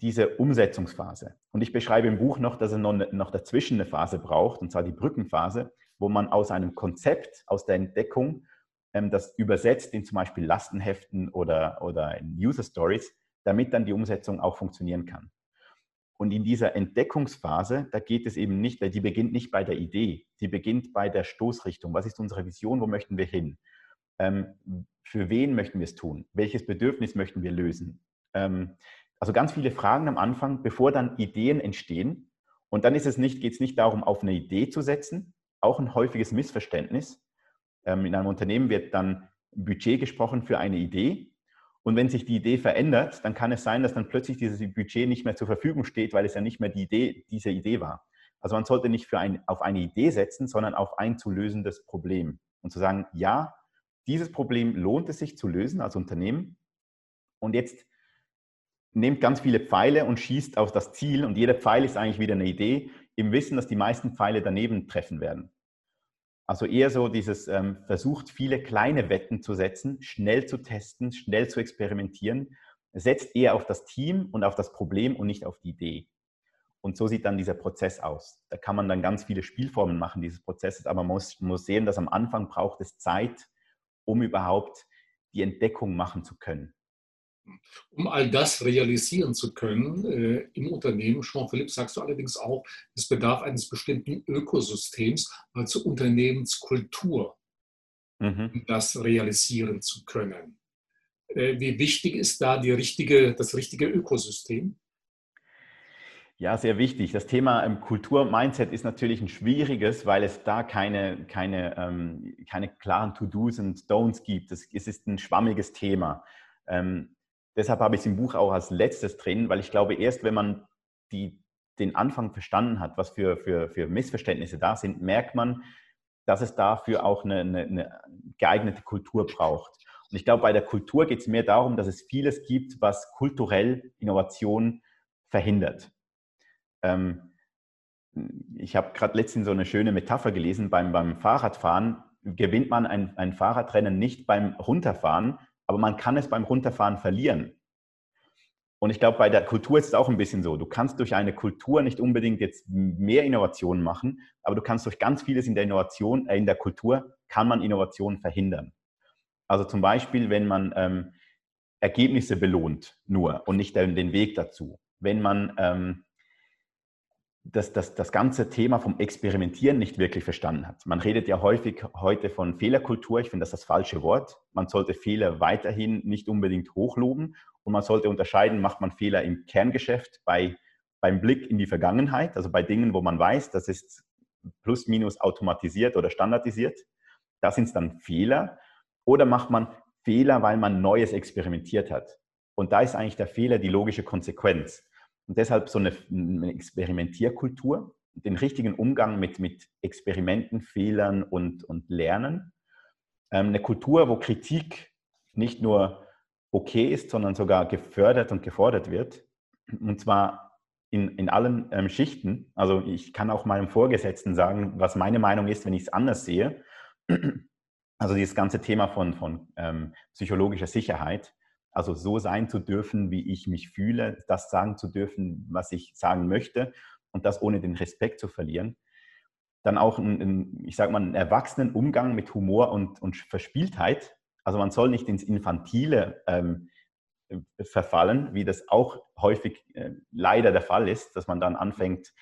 diese Umsetzungsphase. Und ich beschreibe im Buch noch, dass es noch, noch dazwischen eine Phase braucht, und zwar die Brückenphase, wo man aus einem Konzept, aus der Entdeckung, ähm, das übersetzt in zum Beispiel Lastenheften oder, oder in User Stories, damit dann die Umsetzung auch funktionieren kann. Und in dieser Entdeckungsphase, da geht es eben nicht, die beginnt nicht bei der Idee, die beginnt bei der Stoßrichtung. Was ist unsere Vision? Wo möchten wir hin? Ähm, für wen möchten wir es tun? Welches Bedürfnis möchten wir lösen? Ähm, also ganz viele Fragen am Anfang, bevor dann Ideen entstehen. Und dann ist es nicht, geht es nicht darum, auf eine Idee zu setzen, auch ein häufiges Missverständnis. Ähm, in einem Unternehmen wird dann Budget gesprochen für eine Idee und wenn sich die Idee verändert, dann kann es sein, dass dann plötzlich dieses Budget nicht mehr zur Verfügung steht, weil es ja nicht mehr die Idee, diese Idee war. Also man sollte nicht für ein, auf eine Idee setzen, sondern auf ein zu lösendes Problem. Und zu sagen, ja, dieses Problem lohnt es sich zu lösen als Unternehmen. Und jetzt nehmt ganz viele Pfeile und schießt auf das Ziel. Und jeder Pfeil ist eigentlich wieder eine Idee, im Wissen, dass die meisten Pfeile daneben treffen werden. Also eher so dieses ähm, versucht, viele kleine Wetten zu setzen, schnell zu testen, schnell zu experimentieren, setzt eher auf das Team und auf das Problem und nicht auf die Idee. Und so sieht dann dieser Prozess aus. Da kann man dann ganz viele Spielformen machen dieses Prozesses, aber man muss, muss sehen, dass am Anfang braucht es Zeit, um überhaupt die Entdeckung machen zu können. Um all das realisieren zu können äh, im Unternehmen, Jean-Philippe, sagst du allerdings auch, es bedarf eines bestimmten Ökosystems, also Unternehmenskultur, mhm. um das realisieren zu können. Äh, wie wichtig ist da die richtige, das richtige Ökosystem? Ja, sehr wichtig. Das Thema ähm, Kultur-Mindset ist natürlich ein schwieriges, weil es da keine, keine, ähm, keine klaren To-Dos und Don'ts gibt. Es, es, ist ein schwammiges Thema. Ähm, Deshalb habe ich es im Buch auch als letztes drin, weil ich glaube, erst wenn man die, den Anfang verstanden hat, was für, für, für Missverständnisse da sind, merkt man, dass es dafür auch eine, eine, eine geeignete Kultur braucht. Und ich glaube, bei der Kultur geht es mehr darum, dass es vieles gibt, was kulturell Innovation verhindert. Ähm, ich habe gerade letztens so eine schöne Metapher gelesen, beim, beim Fahrradfahren gewinnt man ein, ein Fahrradrennen nicht beim Runterfahren, aber man kann es beim Runterfahren verlieren. Und ich glaube, bei der Kultur ist es auch ein bisschen so. Du kannst durch eine Kultur nicht unbedingt jetzt mehr Innovationen machen, aber du kannst durch ganz vieles in der Innovation, äh, in der Kultur, kann man Innovationen verhindern. Also zum Beispiel, wenn man ähm, Ergebnisse belohnt nur und nicht den, Weg dazu. Wenn man ähm, das, das, das ganze Thema vom Experimentieren nicht wirklich verstanden hat. Man redet ja häufig heute von Fehlerkultur. Ich finde das das falsche Wort. Man sollte Fehler weiterhin nicht unbedingt hochloben und man sollte unterscheiden, macht man Fehler im Kerngeschäft bei, beim Blick in die Vergangenheit, also bei Dingen, wo man weiß, das ist plus minus automatisiert oder standardisiert. Das sind dann Fehler. Oder macht man Fehler, weil man Neues experimentiert hat? Und da ist eigentlich der Fehler die logische Konsequenz. Und deshalb so eine, eine Experimentierkultur, den richtigen Umgang mit, mit Experimenten, Fehlern und, und Lernen. Ähm, eine Kultur, wo Kritik nicht nur okay ist, sondern sogar gefördert und gefordert wird. Und zwar in, in allen ähm, Schichten. Also ich kann auch meinem Vorgesetzten sagen, was meine Meinung ist, wenn ich es anders sehe. Also dieses ganze Thema von, von ähm, psychologischer Sicherheit, also so sein zu dürfen, wie ich mich fühle, das sagen zu dürfen, was ich sagen möchte und das ohne den Respekt zu verlieren. Dann auch, ein, ich sage mal, einen erwachsenen Umgang mit Humor und, und Verspieltheit. Also man soll nicht ins Infantile ähm, verfallen, wie das auch häufig äh, leider der Fall ist, dass man dann anfängt,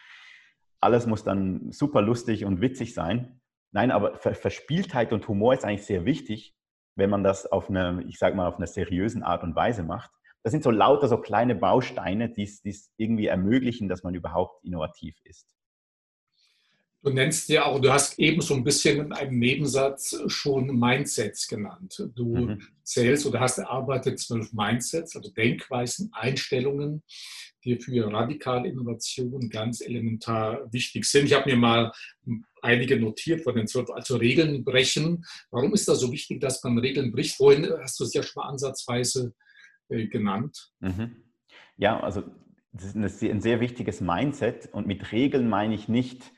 alles muss dann super lustig und witzig sein. Nein, aber Verspieltheit und Humor ist eigentlich sehr wichtig, wenn man das auf eine, ich sage mal, auf einer seriösen Art und Weise macht. Das sind so lauter so kleine Bausteine, die es irgendwie ermöglichen, dass man überhaupt innovativ ist. Du nennst ja auch, du hast eben so ein bisschen in einem Nebensatz schon Mindsets genannt. Du mhm. zählst oder hast erarbeitet zwölf Mindsets, also Denkweisen, Einstellungen, die für radikale Innovation ganz elementar wichtig sind. Ich habe mir mal einige notiert von den zwölf, also Regeln brechen. Warum ist das so wichtig, dass man Regeln bricht? Vorhin hast du es ja schon mal ansatzweise äh, genannt. Mhm. Ja, also das ist ein sehr wichtiges Mindset und mit Regeln meine ich nicht,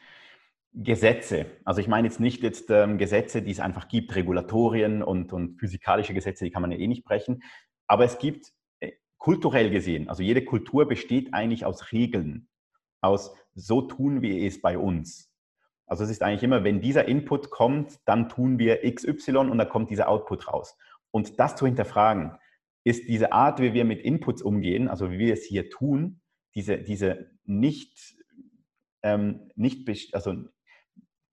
Gesetze. Also ich meine jetzt nicht jetzt ähm, Gesetze, die es einfach gibt, Regulatorien und, und physikalische Gesetze, die kann man ja eh nicht brechen. Aber es gibt äh, kulturell gesehen, also jede Kultur besteht eigentlich aus Regeln, aus so tun wir es bei uns. Also es ist eigentlich immer, wenn dieser Input kommt, dann tun wir XY und dann kommt dieser Output raus. Und das zu hinterfragen, ist diese Art, wie wir mit Inputs umgehen, also wie wir es hier tun, diese, diese nicht, ähm, nicht also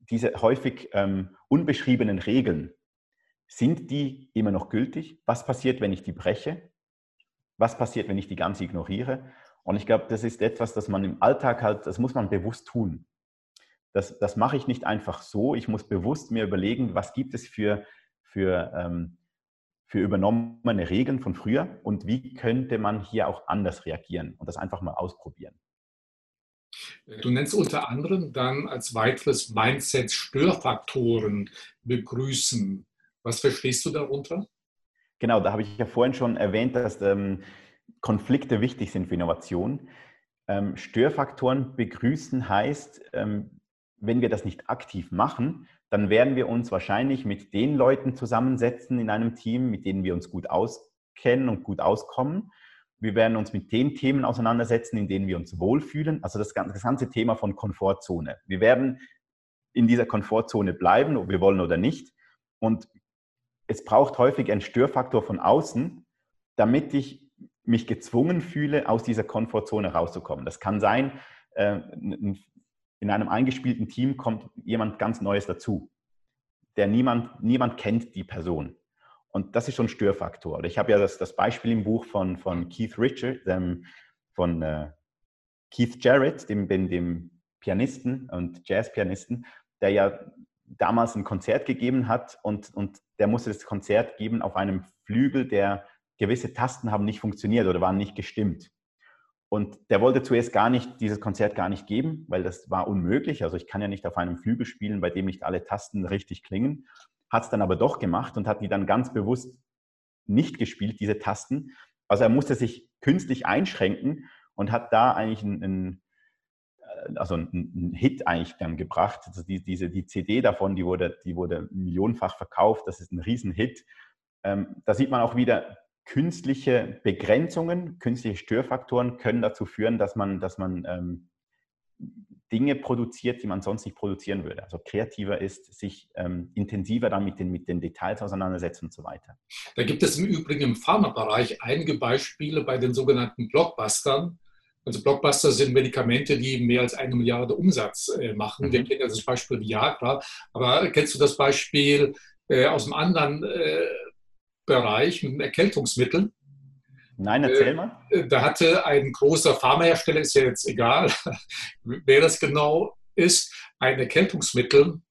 diese häufig ähm, unbeschriebenen Regeln, sind die immer noch gültig? Was passiert, wenn ich die breche? Was passiert, wenn ich die ganz ignoriere? Und ich glaube, das ist etwas, das man im Alltag halt, das muss man bewusst tun. Das, das mache ich nicht einfach so. Ich muss bewusst mir überlegen, was gibt es für, für, ähm, für übernommene Regeln von früher und wie könnte man hier auch anders reagieren und das einfach mal ausprobieren. Du nennst unter anderem dann als weiteres Mindset Störfaktoren begrüßen. Was verstehst du darunter? Genau, da habe ich ja vorhin schon erwähnt, dass ähm, Konflikte wichtig sind für Innovation. Ähm, Störfaktoren begrüßen heißt, ähm, wenn wir das nicht aktiv machen, dann werden wir uns wahrscheinlich mit den Leuten zusammensetzen in einem Team, mit denen wir uns gut auskennen und gut auskommen. Wir werden uns mit den Themen auseinandersetzen, in denen wir uns wohlfühlen. Also das ganze, Thema von Komfortzone. Wir werden in dieser Komfortzone bleiben, ob wir wollen oder nicht. Und es braucht häufig einen Störfaktor von außen, damit ich mich gezwungen fühle, aus dieser Komfortzone rauszukommen. Das kann sein, äh, in einem eingespielten Team kommt jemand ganz Neues dazu, der niemand, niemand kennt die Person. Und das ist schon ein Störfaktor. Ich habe ja das, das Beispiel im Buch von, von Keith Richard, dem, von äh, Keith Jarrett, dem, dem, dem Pianisten und Jazzpianisten, der ja damals ein Konzert gegeben hat und, und der musste das Konzert geben auf einem Flügel, der gewisse Tasten haben nicht funktioniert oder waren nicht gestimmt. Und der wollte zuerst gar nicht, dieses Konzert gar nicht geben, weil das war unmöglich. Also ich kann ja nicht auf einem Flügel spielen, bei dem nicht alle Tasten richtig klingen. Hat es dann aber doch gemacht und hat die dann ganz bewusst nicht gespielt, diese Tasten. Also er musste sich künstlich einschränken und hat da eigentlich einen, einen äh, also einen Hit eigentlich dann gebracht. Also die, diese, die CD davon, die wurde, die wurde millionenfach verkauft. Das ist ein Riesenhit. Ähm, da sieht man auch wieder, künstliche Begrenzungen, künstliche Störfaktoren können dazu führen, dass man, dass man ähm, Dinge produziert, die man sonst nicht produzieren würde. Also kreativer ist, sich ähm, intensiver dann mit den, mit den Details auseinandersetzen und so weiter. Da gibt es im Übrigen im Pharmabereich einige Beispiele bei den sogenannten Blockbustern. Also Blockbuster sind Medikamente, die mehr als eine Milliarde Umsatz äh, machen. Mhm. Wir kennen das Beispiel Viagra. Aber kennst du das Beispiel äh, aus einem anderen äh, Bereich mit Erkältungsmitteln. Nein, erzähl mal. Äh, da hatte ein großer Pharmahersteller, ist ja jetzt egal, wer das genau ist, ein Erkältungsmittel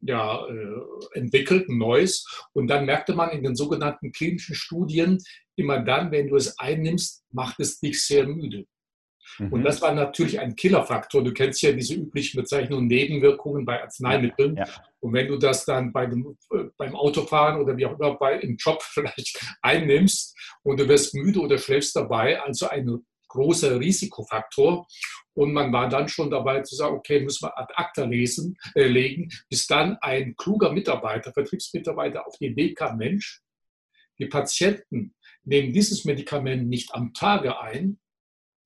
ja, äh, entwickelt, ein neues. Und dann merkte man in den sogenannten klinischen Studien, immer dann, wenn du es einnimmst, macht es dich sehr müde. Mhm. Und das war natürlich ein Killerfaktor. Du kennst ja diese üblichen Bezeichnungen Nebenwirkungen bei Arzneimitteln. Ja. Und wenn du das dann bei dem, äh, beim Autofahren oder wie auch immer bei, im Job vielleicht einnimmst und du wirst müde oder schläfst dabei, also ein großer Risikofaktor. Und man war dann schon dabei zu sagen, okay, müssen wir ad acta lesen, äh, legen, bis dann ein kluger Mitarbeiter, Vertriebsmitarbeiter auf die Idee kam, Mensch, die Patienten nehmen dieses Medikament nicht am Tage ein,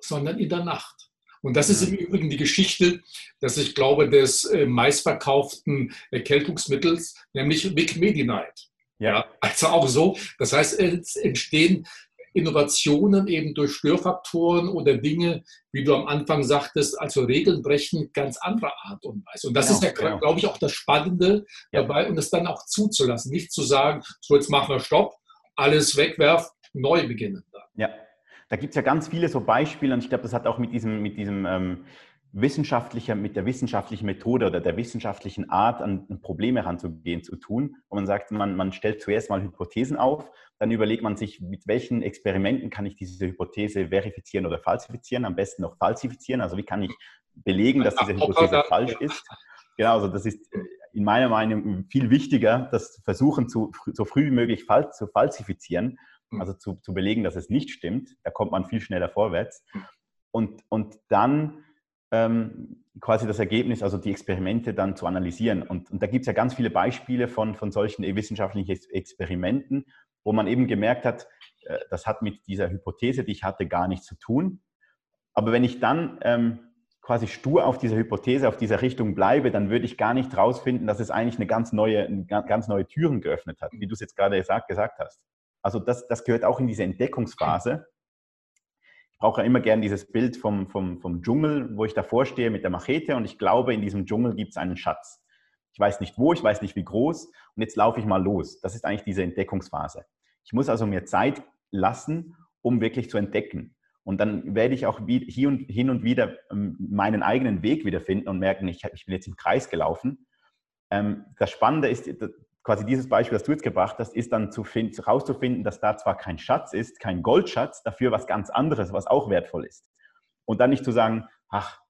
sondern in der Nacht. Und das ist im Übrigen die Geschichte, dass ich glaube, des äh, meistverkauften Erkältungsmittels, nämlich Vic Medi-Night. Ja. Also auch so. Das heißt, es entstehen Innovationen eben durch Störfaktoren oder Dinge, wie du am Anfang sagtest, also Regeln brechen, ganz anderer Art und Weise. Und das genau, ist ja, genau. glaube ich, auch das Spannende ja. dabei und es dann auch zuzulassen. Nicht zu sagen, so jetzt machen wir Stopp, alles wegwerfen, neu beginnen. Dann. Ja, da gibt es ja ganz viele so Beispiele und ich glaube, das hat auch mit diesem, mit diesem ähm, wissenschaftlicher, mit der wissenschaftlichen Methode oder der wissenschaftlichen Art an, Probleme heranzugehen zu tun. Und man sagt, man, man stellt zuerst mal Hypothesen auf, dann überlegt man sich, mit welchen Experimenten kann ich diese Hypothese verifizieren oder falsifizieren, am besten noch falsifizieren. Also wie kann ich belegen, dass diese Hypothese falsch ist. Genau, also das ist in meiner Meinung viel wichtiger, das Versuchen zu, so früh wie möglich zu falsifizieren. Also zu, zu belegen, dass es nicht stimmt. Da kommt man viel schneller vorwärts. Hm. Und, und dann ähm, quasi das Ergebnis, also die Experimente dann zu analysieren. Und, und da gibt es ja ganz viele Beispiele von, von solchen wissenschaftlichen Experimenten, wo man eben gemerkt hat, äh, das hat mit dieser Hypothese, die ich hatte, gar nichts zu tun. Aber wenn ich dann ähm, quasi stur auf dieser Hypothese, auf dieser Richtung bleibe, dann würde ich gar nicht rausfinden, dass es eigentlich eine ganz neue, eine ganz neue Türen geöffnet hat, wie du es jetzt gerade gesagt, gesagt hast. Also das, das gehört auch in diese Entdeckungsphase. Ich brauche ja immer gern dieses Bild vom, vom, vom Dschungel, wo ich davor stehe mit der Machete und ich glaube, in diesem Dschungel gibt es einen Schatz. Ich weiß nicht wo, ich weiß nicht wie groß und jetzt laufe ich mal los. Das ist eigentlich diese Entdeckungsphase. Ich muss also mir Zeit lassen, um wirklich zu entdecken. Und dann werde ich auch hier und, hin und wieder ähm, meinen eigenen Weg wiederfinden und merken, ich, ich bin jetzt im Kreis gelaufen. Ähm, das Spannende ist, quasi dieses Beispiel, das du jetzt gebracht hast, ist dann zu find, herauszufinden, dass da zwar kein Schatz ist, kein Goldschatz, dafür was ganz anderes, was auch wertvoll ist. Und dann nicht zu sagen, ach,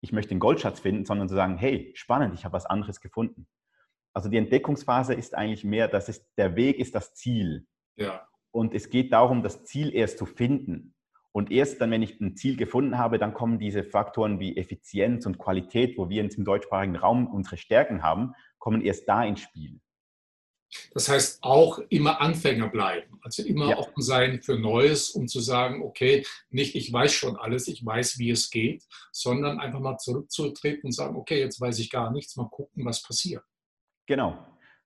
ich möchte den Goldschatz finden, sondern zu sagen, hey, spannend, ich habe was anderes gefunden. Also die Entdeckungsphase ist eigentlich mehr, dass es, der Weg ist das Ziel. Ja. Und es geht darum, das Ziel erst zu finden. Und erst dann, wenn ich ein Ziel gefunden habe, dann kommen diese Faktoren wie Effizienz und Qualität, wo wir jetzt im deutschsprachigen Raum unsere Stärken haben, kommen erst da ins Spiel. Das heißt auch immer Anfänger bleiben, also immer ja. offen sein für Neues, um zu sagen, okay, nicht ich weiß schon alles, ich weiß, wie es geht, sondern einfach mal zurückzutreten und sagen, okay, jetzt weiß ich gar nichts, mal gucken, was passiert. Genau.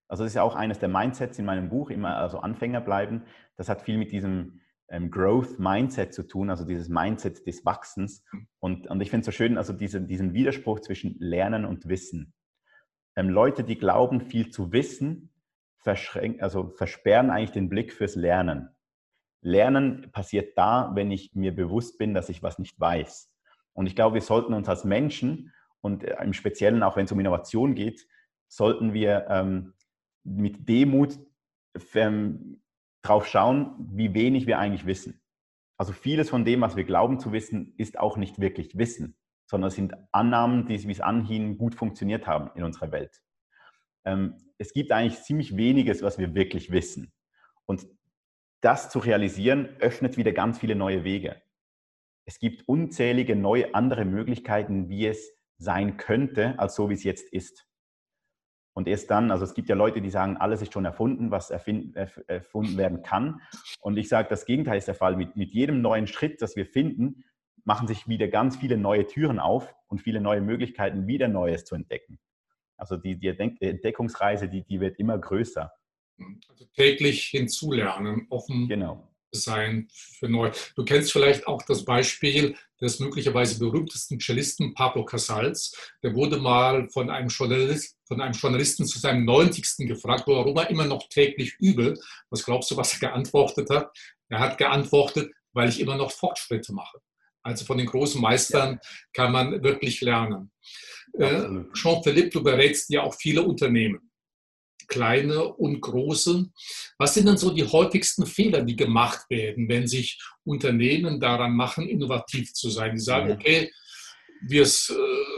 Also das ist ja auch eines der Mindsets in meinem Buch, immer also Anfänger bleiben. Das hat viel mit diesem ähm, Growth Mindset zu tun, also dieses Mindset des Wachsens. Mhm. Und, und ich finde es so schön, also diese, diesen Widerspruch zwischen Lernen und Wissen. Ähm, Leute, die glauben, viel zu wissen, also versperren eigentlich den Blick fürs Lernen. Lernen passiert da, wenn ich mir bewusst bin, dass ich was nicht weiß. Und ich glaube, wir sollten uns als Menschen und äh, im Speziellen auch wenn es um Innovation geht, sollten wir ähm, mit Demut ähm, drauf schauen, wie wenig wir eigentlich wissen. Also vieles von dem, was wir glauben zu wissen, ist auch nicht wirklich Wissen, sondern sind Annahmen, die, wie es anhin, gut funktioniert haben in unserer Welt. Ähm, es gibt eigentlich ziemlich weniges, was wir wirklich wissen. Und das zu realisieren, öffnet wieder ganz viele neue Wege. Es gibt unzählige neue andere Möglichkeiten, wie es sein könnte, als so wie es jetzt ist. Und erst dann, also es gibt ja Leute, die sagen, alles ist schon erfunden, was erfunden werden kann. Und ich sage, das Gegenteil ist der Fall. Mit, mit jedem neuen Schritt, das wir finden, machen sich wieder ganz viele neue Türen auf und viele neue Möglichkeiten, wieder Neues zu entdecken. Also die, die Entdeckungsreise, die, die wird immer größer. Also täglich hinzulernen, offen genau. sein für neu. Du kennst vielleicht auch das Beispiel des möglicherweise berühmtesten Cellisten Pablo Casals. Der wurde mal von einem, Journalist, von einem Journalisten zu seinem 90. gefragt, warum er immer noch täglich übe. Was glaubst du, was er geantwortet hat? Er hat geantwortet, weil ich immer noch Fortschritte mache. Also von den großen Meistern kann man wirklich lernen. Äh, Jean-Philippe, du berätst ja auch viele Unternehmen, kleine und große. Was sind denn so die häufigsten Fehler, die gemacht werden, wenn sich Unternehmen daran machen, innovativ zu sein? Die sagen, okay, wir äh,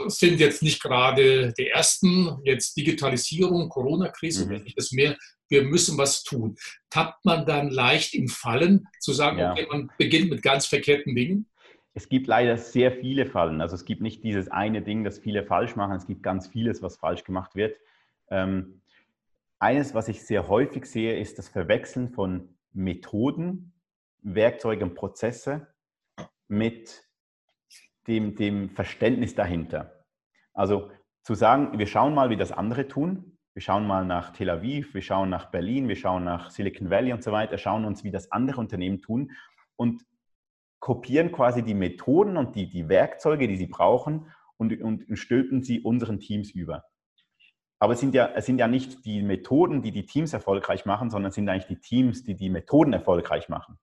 sind jetzt nicht gerade die Ersten, jetzt Digitalisierung, Corona-Krise, mhm. das mehr, wir müssen was tun. Tappt man dann leicht in Fallen, zu sagen, ja. okay, man beginnt mit ganz verkehrten Dingen? Es gibt leider sehr viele Fallen. Also es gibt nicht dieses eine Ding, das viele falsch machen. Es gibt ganz vieles, was falsch gemacht wird. Ähm, eines, was ich sehr häufig sehe, ist das Verwechseln von Methoden, Werkzeugen, Prozesse mit dem, dem Verständnis dahinter. Also zu sagen, wir schauen mal, wie das andere tun. Wir schauen mal nach Tel Aviv, wir schauen nach Berlin, wir schauen nach Silicon Valley und so weiter, schauen uns, wie das andere Unternehmen tun und kopieren quasi die Methoden und die, die Werkzeuge, die sie brauchen und, und, stülpen sie unseren Teams über. Aber es sind, ja, es sind ja nicht die Methoden, die die Teams erfolgreich machen, sondern es sind eigentlich die Teams, die die Methoden erfolgreich machen.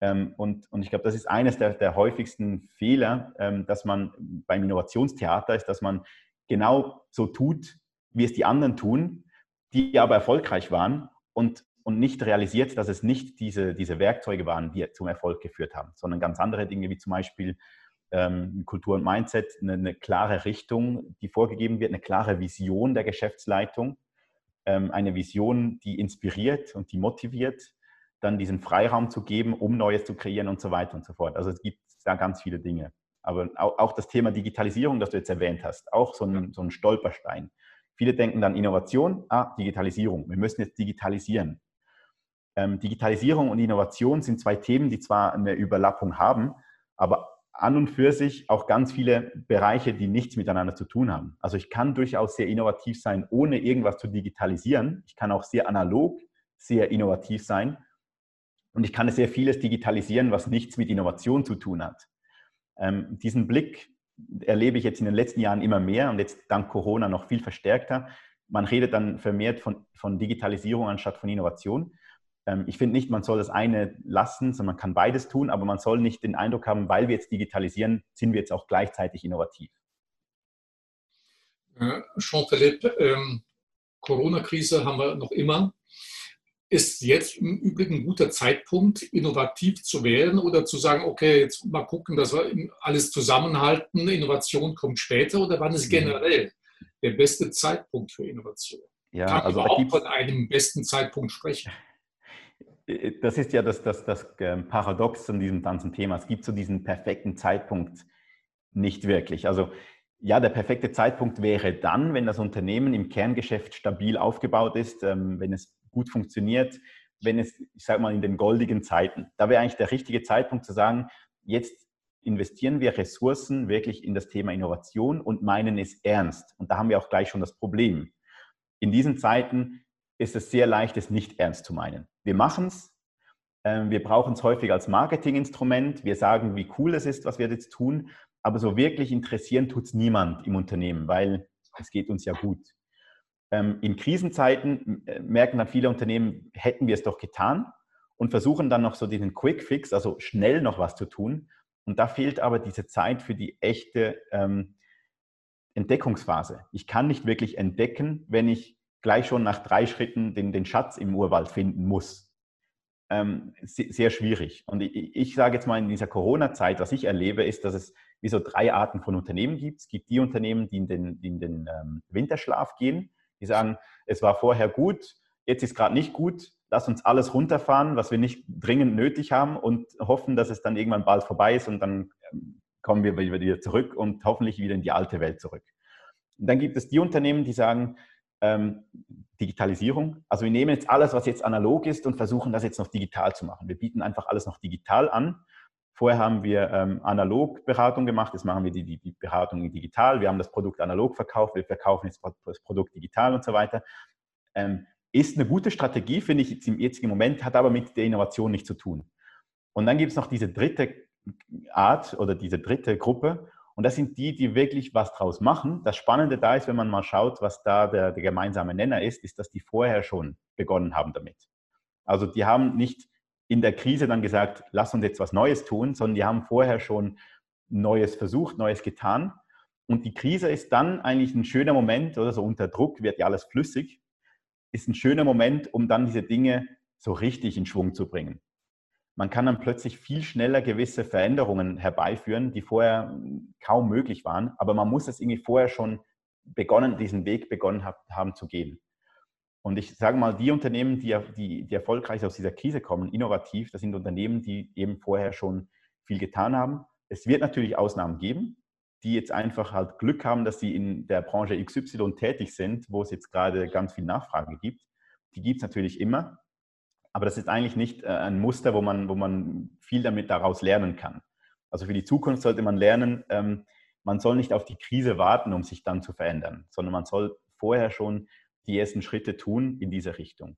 Ähm, und, und ich glaube, das ist eines der, der häufigsten Fehler, ähm, dass man beim Innovationstheater ist, dass man genau so tut, wie es die anderen tun, die aber erfolgreich waren und und nicht realisiert, dass es nicht diese, diese Werkzeuge waren, die zum Erfolg geführt haben, sondern ganz andere Dinge wie zum Beispiel ähm, Kultur und Mindset, eine, eine, klare Richtung, die vorgegeben wird, eine klare Vision der Geschäftsleitung, ähm, eine Vision, die inspiriert und die motiviert, dann diesen Freiraum zu geben, um Neues zu kreieren und so weiter und so fort. Also es gibt da ganz viele Dinge. Aber auch, auch das Thema Digitalisierung, das du jetzt erwähnt hast, auch so ein, so ein Stolperstein. Viele denken dann Innovation, ah, Digitalisierung. Wir müssen jetzt digitalisieren. Ähm, Digitalisierung und Innovation sind zwei Themen, die zwar eine Überlappung haben, aber an und für sich auch ganz viele Bereiche, die nichts miteinander zu tun haben. Also ich kann durchaus sehr innovativ sein, ohne irgendwas zu digitalisieren. Ich kann auch sehr analog, sehr innovativ sein. Und ich kann sehr vieles digitalisieren, was nichts mit Innovation zu tun hat. Ähm, diesen Blick erlebe ich jetzt in den letzten Jahren immer mehr und jetzt dank Corona noch viel verstärkter. Man redet dann vermehrt von, von Digitalisierung anstatt von Innovation. Ähm, ich finde nicht, man soll das eine lassen, sondern man kann beides tun, aber man soll nicht den Eindruck haben, weil wir jetzt digitalisieren, sind wir jetzt auch gleichzeitig innovativ. Jean-Philippe, ähm, Corona-Krise haben wir noch immer. Ist jetzt im Übrigen ein guter Zeitpunkt, innovativ zu werden oder zu sagen, okay, jetzt mal gucken, dass wir alles zusammenhalten, Innovation kommt später oder wann ist mhm. generell der beste Zeitpunkt für Innovation? Ja, Kann also man auch von einem besten Zeitpunkt sprechen? Äh, das ist ja das, das, das ähm, Paradox an diesem ganzen Thema. Es gibt so diesen perfekten Zeitpunkt nicht wirklich. Also ja, der perfekte Zeitpunkt wäre dann, wenn das Unternehmen im Kerngeschäft stabil aufgebaut ist, ähm, wenn es gut funktioniert, wenn es, ich sage mal, in den goldigen Zeiten. Da wäre eigentlich der richtige Zeitpunkt zu sagen, jetzt investieren wir Ressourcen wirklich in das Thema Innovation und meinen es ernst. Und da haben wir auch gleich schon das Problem. In diesen Zeiten ist es sehr leicht, es nicht ernst zu meinen. Wir machen es, ähm, wir brauchen es häufig als Marketinginstrument, wir sagen, wie cool es ist, was wir jetzt tun, aber so wirklich interessieren tut es niemand im Unternehmen, weil es geht uns ja gut. Ähm, in Krisenzeiten äh, merken dann viele Unternehmen, hätten wir es doch getan und versuchen dann noch so diesen Quick Fix, also schnell noch was zu tun. Und da fehlt aber diese Zeit für die echte ähm, Entdeckungsphase. Ich kann nicht wirklich entdecken, wenn ich gleich schon nach drei Schritten den, den Schatz im Urwald finden muss. ähm, sehr schwierig. Und ich, ich sage jetzt mal in dieser Corona-Zeit, was ich erlebe, ist, dass es wie so drei Arten von Unternehmen gibt. Es gibt die Unternehmen, die in den, in den ähm, Winterschlaf gehen, die sagen, es war vorher gut, jetzt ist gerade nicht gut, lass uns alles runterfahren, was wir nicht dringend nötig haben und hoffen, dass es dann irgendwann bald vorbei ist und dann ähm, kommen wir wieder zurück und hoffentlich wieder in die alte Welt zurück. Und dann gibt es die Unternehmen, die sagen, ähm, Digitalisierung. Also wir nehmen jetzt alles, was jetzt analog ist und versuchen das jetzt noch digital zu machen. Wir bieten einfach alles noch digital an. Vorher haben wir ähm, analog Beratung gemacht, jetzt machen wir die, die, die, Beratung digital. Wir haben das Produkt analog verkauft, wir verkaufen jetzt das Produkt digital und so weiter. Ähm, ist eine gute Strategie, finde ich jetzt im jetzigen Moment, hat aber mit der Innovation nichts zu tun. Und dann gibt es noch diese dritte Art oder diese dritte Gruppe und das sind die, die wirklich was draus machen. Das Spannende da ist, wenn man mal schaut, was da der, der gemeinsame Nenner ist, ist, dass die vorher schon begonnen haben damit. Also die haben nicht in der Krise dann gesagt, lass uns jetzt was Neues tun, sondern die haben vorher schon Neues versucht, Neues getan. Und die Krise ist dann eigentlich ein schöner Moment, oder so unter Druck wird ja alles flüssig, ist ein schöner Moment, um dann diese Dinge so richtig in Schwung zu bringen man kann dann plötzlich viel schneller gewisse Veränderungen herbeiführen, die vorher hm, kaum möglich waren. Aber man muss es irgendwie vorher schon begonnen, diesen Weg begonnen haben zu gehen. Und ich sage mal, die Unternehmen, die, die, die erfolgreich aus dieser Krise kommen, innovativ, das sind Unternehmen, die eben vorher schon viel getan haben. Es wird natürlich Ausnahmen geben, die jetzt einfach halt Glück haben, dass sie in der Branche XY tätig sind, wo es jetzt gerade ganz viel Nachfrage gibt. Die gibt es natürlich immer. Aber das ist eigentlich nicht äh, ein Muster, wo man, wo man viel damit daraus lernen kann. Also für die Zukunft sollte man lernen, ähm, man soll nicht auf die Krise warten, um sich dann zu verändern, sondern man soll vorher schon die ersten Schritte tun in diese Richtung.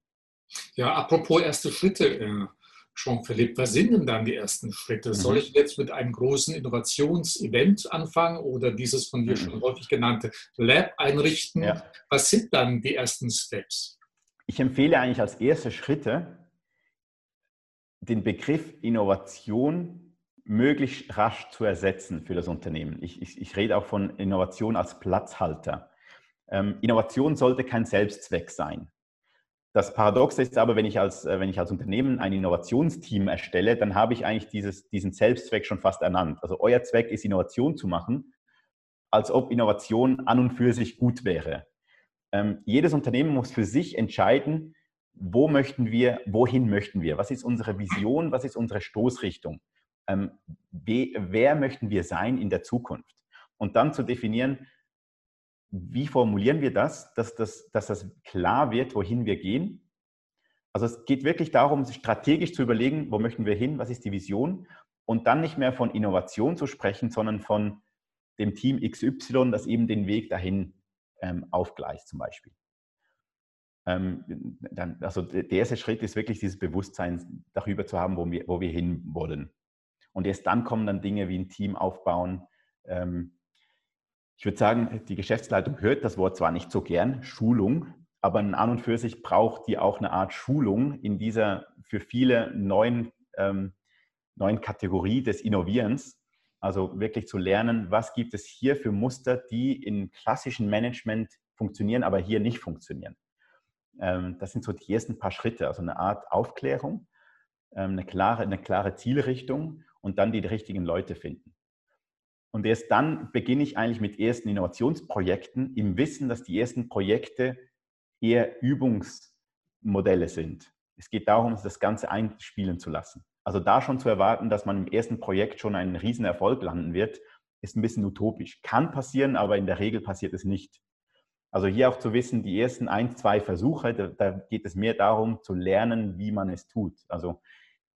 Ja, apropos erste Schritte, äh, Jean-Philippe, was sind denn dann die ersten Schritte? Mhm. Soll ich jetzt mit einem großen Innovationsevent anfangen oder dieses von dir mhm. schon häufig genannte Lab einrichten? Ja. Was sind dann die ersten Steps? Ich empfehle eigentlich als erste Schritte, den Begriff Innovation möglichst rasch zu ersetzen für das Unternehmen. Ich, ich, ich rede auch von Innovation als Platzhalter. Ähm, Innovation sollte kein Selbstzweck sein. Das Paradoxe ist aber, wenn ich als, äh, wenn ich als Unternehmen ein Innovationsteam erstelle, dann habe ich eigentlich dieses, diesen Selbstzweck schon fast ernannt. Also euer Zweck ist, Innovation zu machen, als ob Innovation an und für sich gut wäre. Ähm, jedes Unternehmen muss für sich entscheiden, wo möchten wir, wohin möchten wir? Was ist unsere Vision? Was ist unsere Stoßrichtung? Ähm, wer möchten wir sein in der Zukunft? Und dann zu definieren, wie formulieren wir das, dass das, dass das klar wird, wohin wir gehen? Also es geht wirklich darum, strategisch zu überlegen, wo möchten wir hin, was ist die Vision? Und dann nicht mehr von Innovation zu sprechen, sondern von dem Team XY, das eben den Weg dahin ähm, aufgleicht zum Beispiel. Ähm, dann, also der erste Schritt ist wirklich dieses Bewusstsein darüber zu haben, wo wir, wo wir hin wollen. Und erst dann kommen dann Dinge wie ein Team aufbauen. Ähm, ich würde sagen, die Geschäftsleitung hört das Wort zwar nicht so gern, Schulung, aber an und für sich braucht die auch eine Art Schulung in dieser für viele neuen, ähm, neuen Kategorie des Innovierens. Also wirklich zu lernen, was gibt es hier für Muster, die im klassischen Management funktionieren, aber hier nicht funktionieren. Ähm, das sind so die ersten paar Schritte, also eine Art Aufklärung, ähm, eine klare, eine klare Zielrichtung und dann die richtigen Leute finden. Und erst dann beginne ich eigentlich mit ersten Innovationsprojekten im Wissen, dass die ersten Projekte eher Übungsmodelle sind. Es geht darum, das Ganze einspielen zu lassen. Also da schon zu erwarten, dass man im ersten Projekt schon einen riesen Erfolg landen wird, ist ein bisschen utopisch. Kann passieren, aber in der Regel passiert es nicht. Also hier auch zu wissen, die ersten ein, zwei Versuche, da, da, geht es mehr darum zu lernen, wie man es tut. Also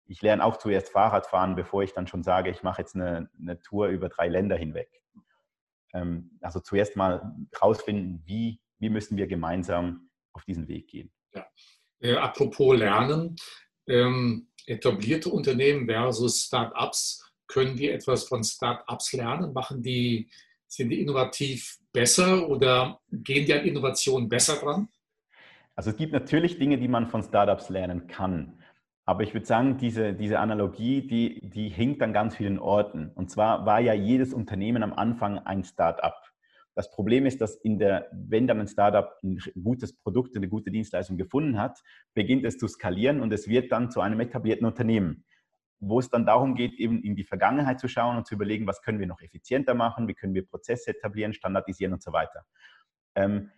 ich lerne auch zuerst Fahrradfahren, bevor ich dann schon sage, ich mache jetzt eine, eine Tour über drei Länder hinweg. Ähm, also zuerst mal rausfinden, wie, wie müssen wir gemeinsam auf diesen Weg gehen. Ja. Äh, apropos Lernen, ähm, etablierte Unternehmen versus Start-ups, können die etwas von Start-ups lernen? Machen die sind die innovativ besser oder gehen die an Innovation besser dran? Also es gibt natürlich Dinge, die man von Startups lernen kann. Aber ich würde sagen, diese, diese Analogie, die, die hinkt an ganz vielen Orten. Und zwar war ja jedes Unternehmen am Anfang ein Startup. Das Problem ist, dass in der, wenn dann ein Startup ein gutes Produkt, eine gute Dienstleistung gefunden hat, beginnt es zu skalieren und es wird dann zu einem etablierten Unternehmen, wo es dann darum geht, eben in die Vergangenheit zu schauen und zu überlegen, was können wir noch effizienter machen, wie können wir Prozesse etablieren, standardisieren und so weiter. Ähm,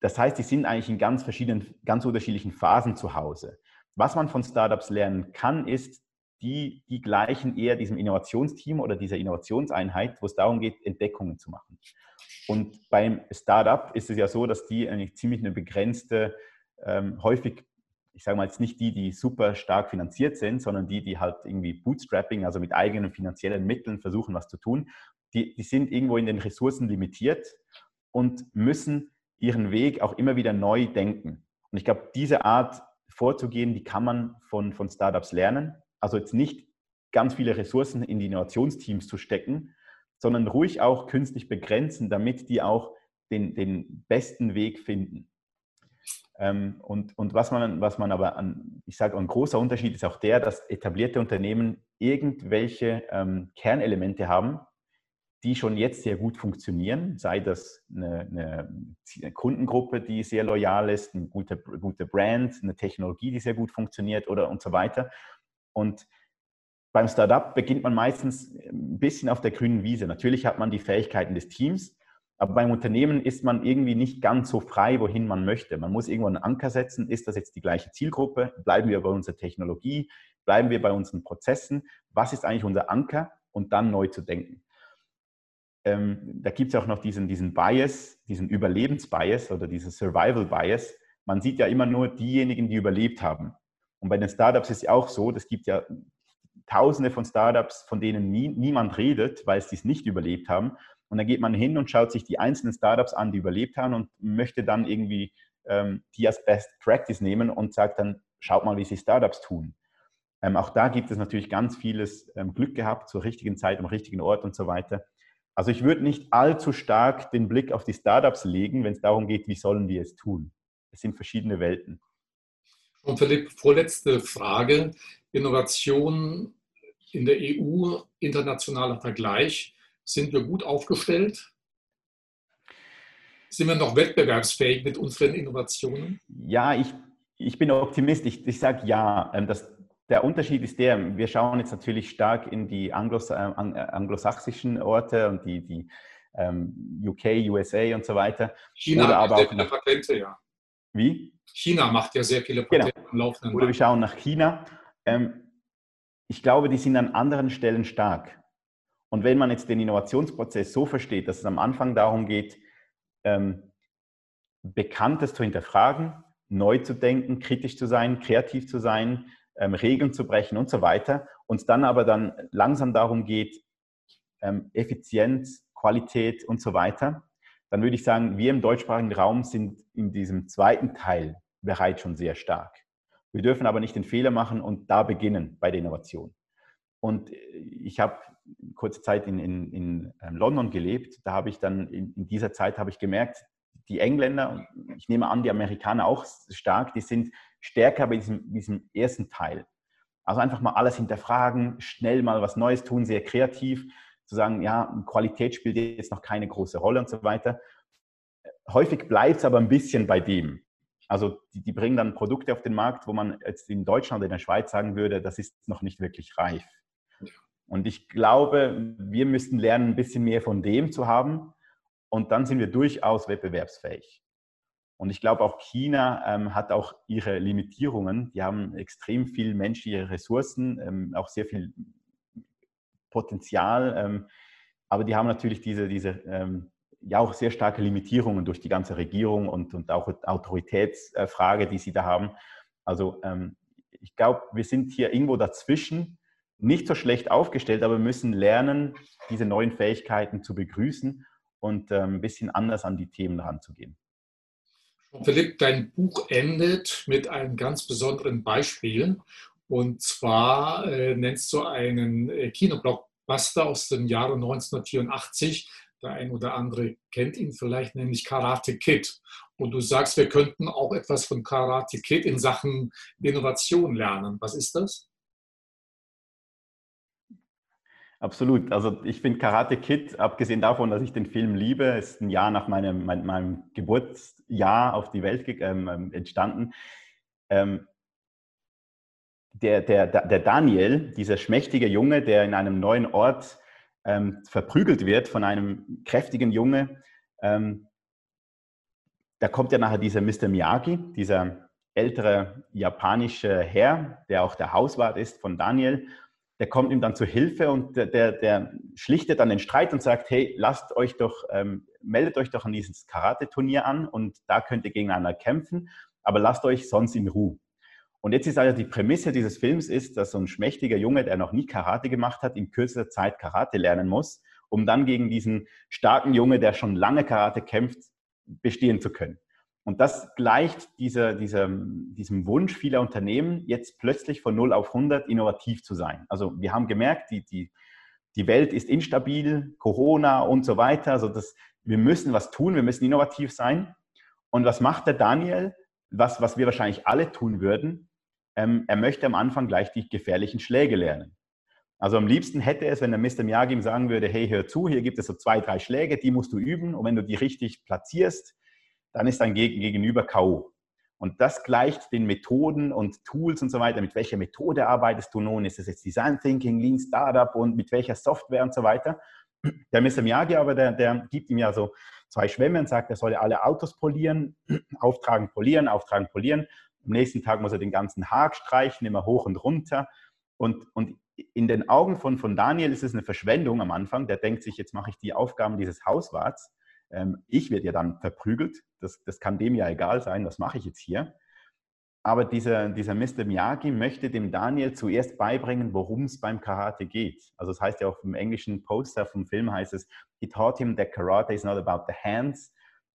das heißt, die sind eigentlich in ganz verschiedenen, ganz unterschiedlichen Phasen zu Hause. Was man von Startups lernen kann, ist, die, die gleichen eher diesem Innovationsteam oder dieser Innovationseinheit, wo es darum geht, Entdeckungen zu machen. Und beim Startup ist es ja so, dass die eigentlich ziemlich eine begrenzte, ähm, häufig, ich sage mal jetzt nicht die, die super stark finanziert sind, sondern die, die halt irgendwie Bootstrapping, also mit eigenen finanziellen Mitteln versuchen, was zu tun, die, die sind irgendwo in den Ressourcen limitiert und müssen ihren Weg auch immer wieder neu denken. Und ich glaube, diese Art vorzugehen, die kann man von, von Startups lernen. Also jetzt nicht ganz viele Ressourcen in die Innovationsteams zu stecken, sondern ruhig auch künstlich begrenzen, damit die auch den, den besten Weg finden. Ähm, und, und was man, was man aber an, ich sage, ein großer Unterschied ist auch der, dass etablierte Unternehmen irgendwelche ähm, Kernelemente haben, die schon jetzt sehr gut funktionieren, sei das eine, eine, Kundengruppe, die sehr loyal ist, eine gute, gute Brand, eine Technologie, die sehr gut funktioniert oder und so weiter. Und beim Startup beginnt man meistens ein bisschen auf der grünen Wiese. Natürlich hat man die Fähigkeiten des Teams, aber beim Unternehmen ist man irgendwie nicht ganz so frei, wohin man möchte. Man muss irgendwo einen Anker setzen. Ist das jetzt die gleiche Zielgruppe? Bleiben wir bei unserer Technologie? Bleiben wir bei unseren Prozessen? Was ist eigentlich unser Anker? Und dann neu zu denken. Ähm, da gibt es auch noch diesen, diesen Bias, diesen Überlebensbias oder diesen Survival Bias. Man sieht ja immer nur diejenigen, die überlebt haben. Und bei den Startups ist es ja auch so, es gibt ja tausende von Startups, von denen nie, niemand redet, weil sie es nicht überlebt haben. Und dann geht man hin und schaut sich die einzelnen Startups an, die überlebt haben und möchte dann irgendwie ähm, die als Best Practice nehmen und sagt dann, schaut mal, wie sie Startups tun. Ähm, auch da gibt es natürlich ganz vieles ähm, Glück gehabt, zur richtigen Zeit, am richtigen Ort und so weiter. Also ich würde nicht allzu stark den Blick auf die Startups legen, wenn es darum geht, wie sollen die es tun. Es sind verschiedene Welten. Und Philipp, vorletzte Frage. Innovation in der EU, internationaler Vergleich. Sind wir gut aufgestellt? Sind wir noch wettbewerbsfähig mit unseren Innovationen? Ja, ich, ich bin Optimist. Ich, ich sage ja. Ähm, das, der Unterschied ist der, wir schauen jetzt natürlich stark in die Anglos, äh, anglosachsischen Orte und die, die ähm, UK, USA und so weiter. China Oder aber auch nach, Patente, ja. Wie? China macht ja sehr viele Patente genau. am laufenden Oder wir schauen nach China. Ähm, ich glaube, die sind an anderen Stellen stark. Und wenn man jetzt den Innovationsprozess so versteht, dass es am Anfang darum geht, ähm, Bekanntes zu hinterfragen, neu zu denken, kritisch zu sein, kreativ zu sein, ähm, Regeln zu brechen und so weiter, und dann aber dann langsam darum geht, ähm, Effizienz, Qualität und so weiter, dann würde ich sagen, wir im deutschsprachigen Raum sind in diesem zweiten Teil bereits schon sehr stark. Wir dürfen aber nicht den Fehler machen und da beginnen bei der Innovation. Und ich habe kurze Zeit in, in, in ähm, London gelebt. Da habe ich dann in, in dieser Zeit habe ich gemerkt, die Engländer, ich nehme an, die Amerikaner auch stark, die sind stärker bei diesem, diesem ersten Teil. Also einfach mal alles hinterfragen, schnell mal was Neues tun, sehr kreativ zu sagen, ja, Qualität spielt jetzt noch keine große Rolle und so weiter. Häufig bleibt es aber ein bisschen bei dem. Also die, die, bringen dann Produkte auf den Markt, wo man jetzt in Deutschland oder in der Schweiz sagen würde, das ist noch nicht wirklich reif. Und ich glaube, wir müssten lernen, ein bisschen mehr von dem zu haben und dann sind wir durchaus wettbewerbsfähig. Und ich glaube, auch China ähm, hat auch ihre Limitierungen. Die haben extrem viel menschliche Ressourcen, ähm, auch sehr viel Potenzial. Ähm, aber die haben natürlich diese, diese ähm, ja auch sehr starke Limitierungen durch die ganze Regierung und, und auch Autoritätsfrage, die sie da haben. Also ähm, ich glaube, wir sind hier irgendwo dazwischen, nicht so schlecht aufgestellt, aber wir müssen lernen, diese neuen Fähigkeiten zu begrüßen und ähm, ein bisschen anders an die Themen ranzugehen. Philipp, dein Buch endet mit einem ganz besonderen Beispiel. Und zwar äh, nennst du einen äh, Kinoblockbuster aus dem Jahre 1984. Der ein oder andere kennt ihn vielleicht, nämlich Karate Kid. Und du sagst, wir könnten auch etwas von Karate Kid in Sachen Innovation lernen. Was ist das? Absolut. Also ich finde Karate Kid, abgesehen davon, dass ich den Film liebe, ist ein Jahr nach meinem, mein, meinem Geburtsjahr auf die Welt ähm, ähm, entstanden. Ähm, der, der, der Daniel, dieser schmächtige Junge, der in einem neuen Ort ähm, verprügelt wird von einem kräftigen Junge, ähm, da kommt ja nachher dieser Mr. Miyagi, dieser ältere japanische Herr, der auch der Hauswart ist von Daniel der kommt ihm dann zu Hilfe und der, der, der schlichtet dann den Streit und sagt, hey, lasst euch doch, ähm, meldet euch doch an dieses Karate-Turnier an und da könnt ihr gegeneinander kämpfen, aber lasst euch sonst in Ruhe. Und jetzt ist also die Prämisse dieses Films ist, dass so ein schmächtiger Junge, der noch nie Karate gemacht hat, in kürzester Zeit Karate lernen muss, um dann gegen diesen starken Junge, der schon lange Karate kämpft, bestehen zu können. Und das gleicht dieser, dieser, diesem Wunsch vieler Unternehmen, jetzt plötzlich von 0 auf 100 innovativ zu sein. Also wir haben gemerkt, die, die, die Welt ist instabil, Corona und so weiter. Also das, wir müssen was tun, wir müssen innovativ sein. Und was macht der Daniel? Was, was wir wahrscheinlich alle tun würden. Ähm, er möchte am Anfang gleich die gefährlichen Schläge lernen. Also am liebsten hätte es, wenn der Mr. Miyagi ihm sagen würde, hey, hör zu, hier gibt es so zwei, drei Schläge, die musst du üben. Und wenn du die richtig platzierst, dann ist dein Gegenüber K.O. Und das gleicht den Methoden und Tools und so weiter. Mit welcher Methode arbeitest du nun? Ist es jetzt Design Thinking, Lean Startup und mit welcher Software und so weiter? Der Mr. Miyagi aber, der, der gibt ihm ja so zwei Schwämme und sagt, er solle alle Autos polieren, auftragen, polieren, auftragen, polieren. Am nächsten Tag muss er den ganzen Haag streichen, immer hoch und runter. Und, und in den Augen von, von Daniel ist es eine Verschwendung am Anfang. Der denkt sich, jetzt mache ich die Aufgaben dieses Hauswarts. Ähm, ich werde ja dann verprügelt. Das, das kann dem ja egal sein, was mache ich jetzt hier. Aber dieser, dieser Mr. Miyagi möchte dem Daniel zuerst beibringen, worum es beim Karate geht. Also das heißt ja auch im englischen Poster vom Film heißt es, he taught him that Karate is not about the hands,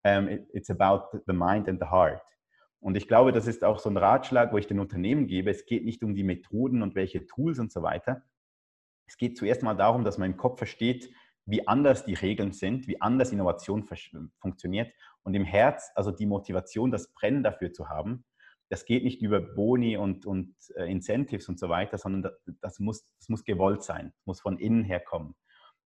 um, it's about the mind and the heart. Und ich glaube, das ist auch so ein Ratschlag, wo ich den Unternehmen gebe. Es geht nicht um die Methoden und welche Tools und so weiter. Es geht zuerst mal darum, dass man im Kopf versteht, wie anders die Regeln sind, wie anders Innovation funktioniert. Und im Herz, also die Motivation, das Brennen dafür zu haben, das geht nicht über Boni und, und äh, Incentives und so weiter, sondern das muss, das muss gewollt sein, muss von innen her kommen.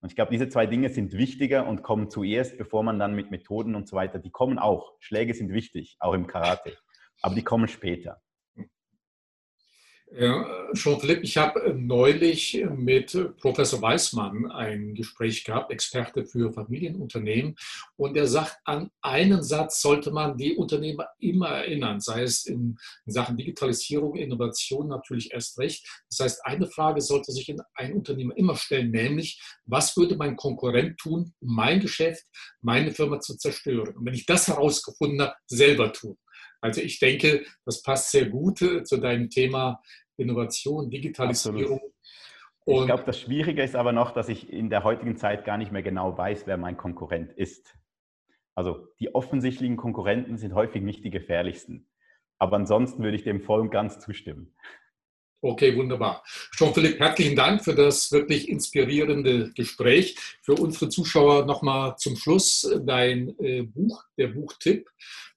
Und ich glaube, diese zwei Dinge sind wichtiger und kommen zuerst, bevor man dann mit Methoden und so weiter, die kommen auch. Schläge sind wichtig, auch im Karate, aber die kommen später. Jean-Philippe, ich habe äh, neulich mit Professor Weismann ein Gespräch gehabt, Experte für Familienunternehmen, und er sagt, an einen Satz sollte man die Unternehmer immer erinnern, sei es in, Sachen Digitalisierung, Innovation natürlich erst recht. Das heißt, eine Frage sollte sich ein Unternehmer immer stellen, nämlich, was würde mein Konkurrent tun, mein Geschäft, meine Firma zu zerstören? Und wenn ich das herausgefunden habe, selber tun. Also ich denke, das passt sehr gut äh, zu deinem Thema Innovation, Digitalisierung. Absolut. ich glaube, das Schwierige ist aber noch, dass ich in der heutigen Zeit gar nicht mehr genau weiß, wer mein Konkurrent ist. Also die offensichtlichen Konkurrenten sind häufig nicht die gefährlichsten. Aber ansonsten würde ich dem voll und ganz zustimmen. Okay, wunderbar. Jean-Philippe, herzlichen Dank für das wirklich inspirierende Gespräch. Für unsere Zuschauer nochmal zum Schluss dein äh, Buch, der Buchtipp.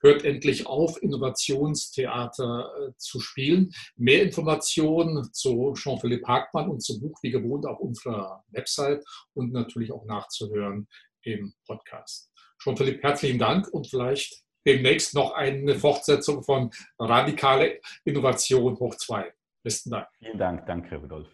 Hört endlich auf, Innovationstheater äh, zu spielen. Mehr Informationen zu Jean-Philippe Hagmann und zum Buch wie gewohnt auf unserer Website und natürlich auch nachzuhören im Podcast. Jean-Philippe, herzlichen Dank und vielleicht demnächst noch eine Fortsetzung von Radikale Innovation hoch 2. Besten Dank. Vielen Dank. Danke, Rudolf.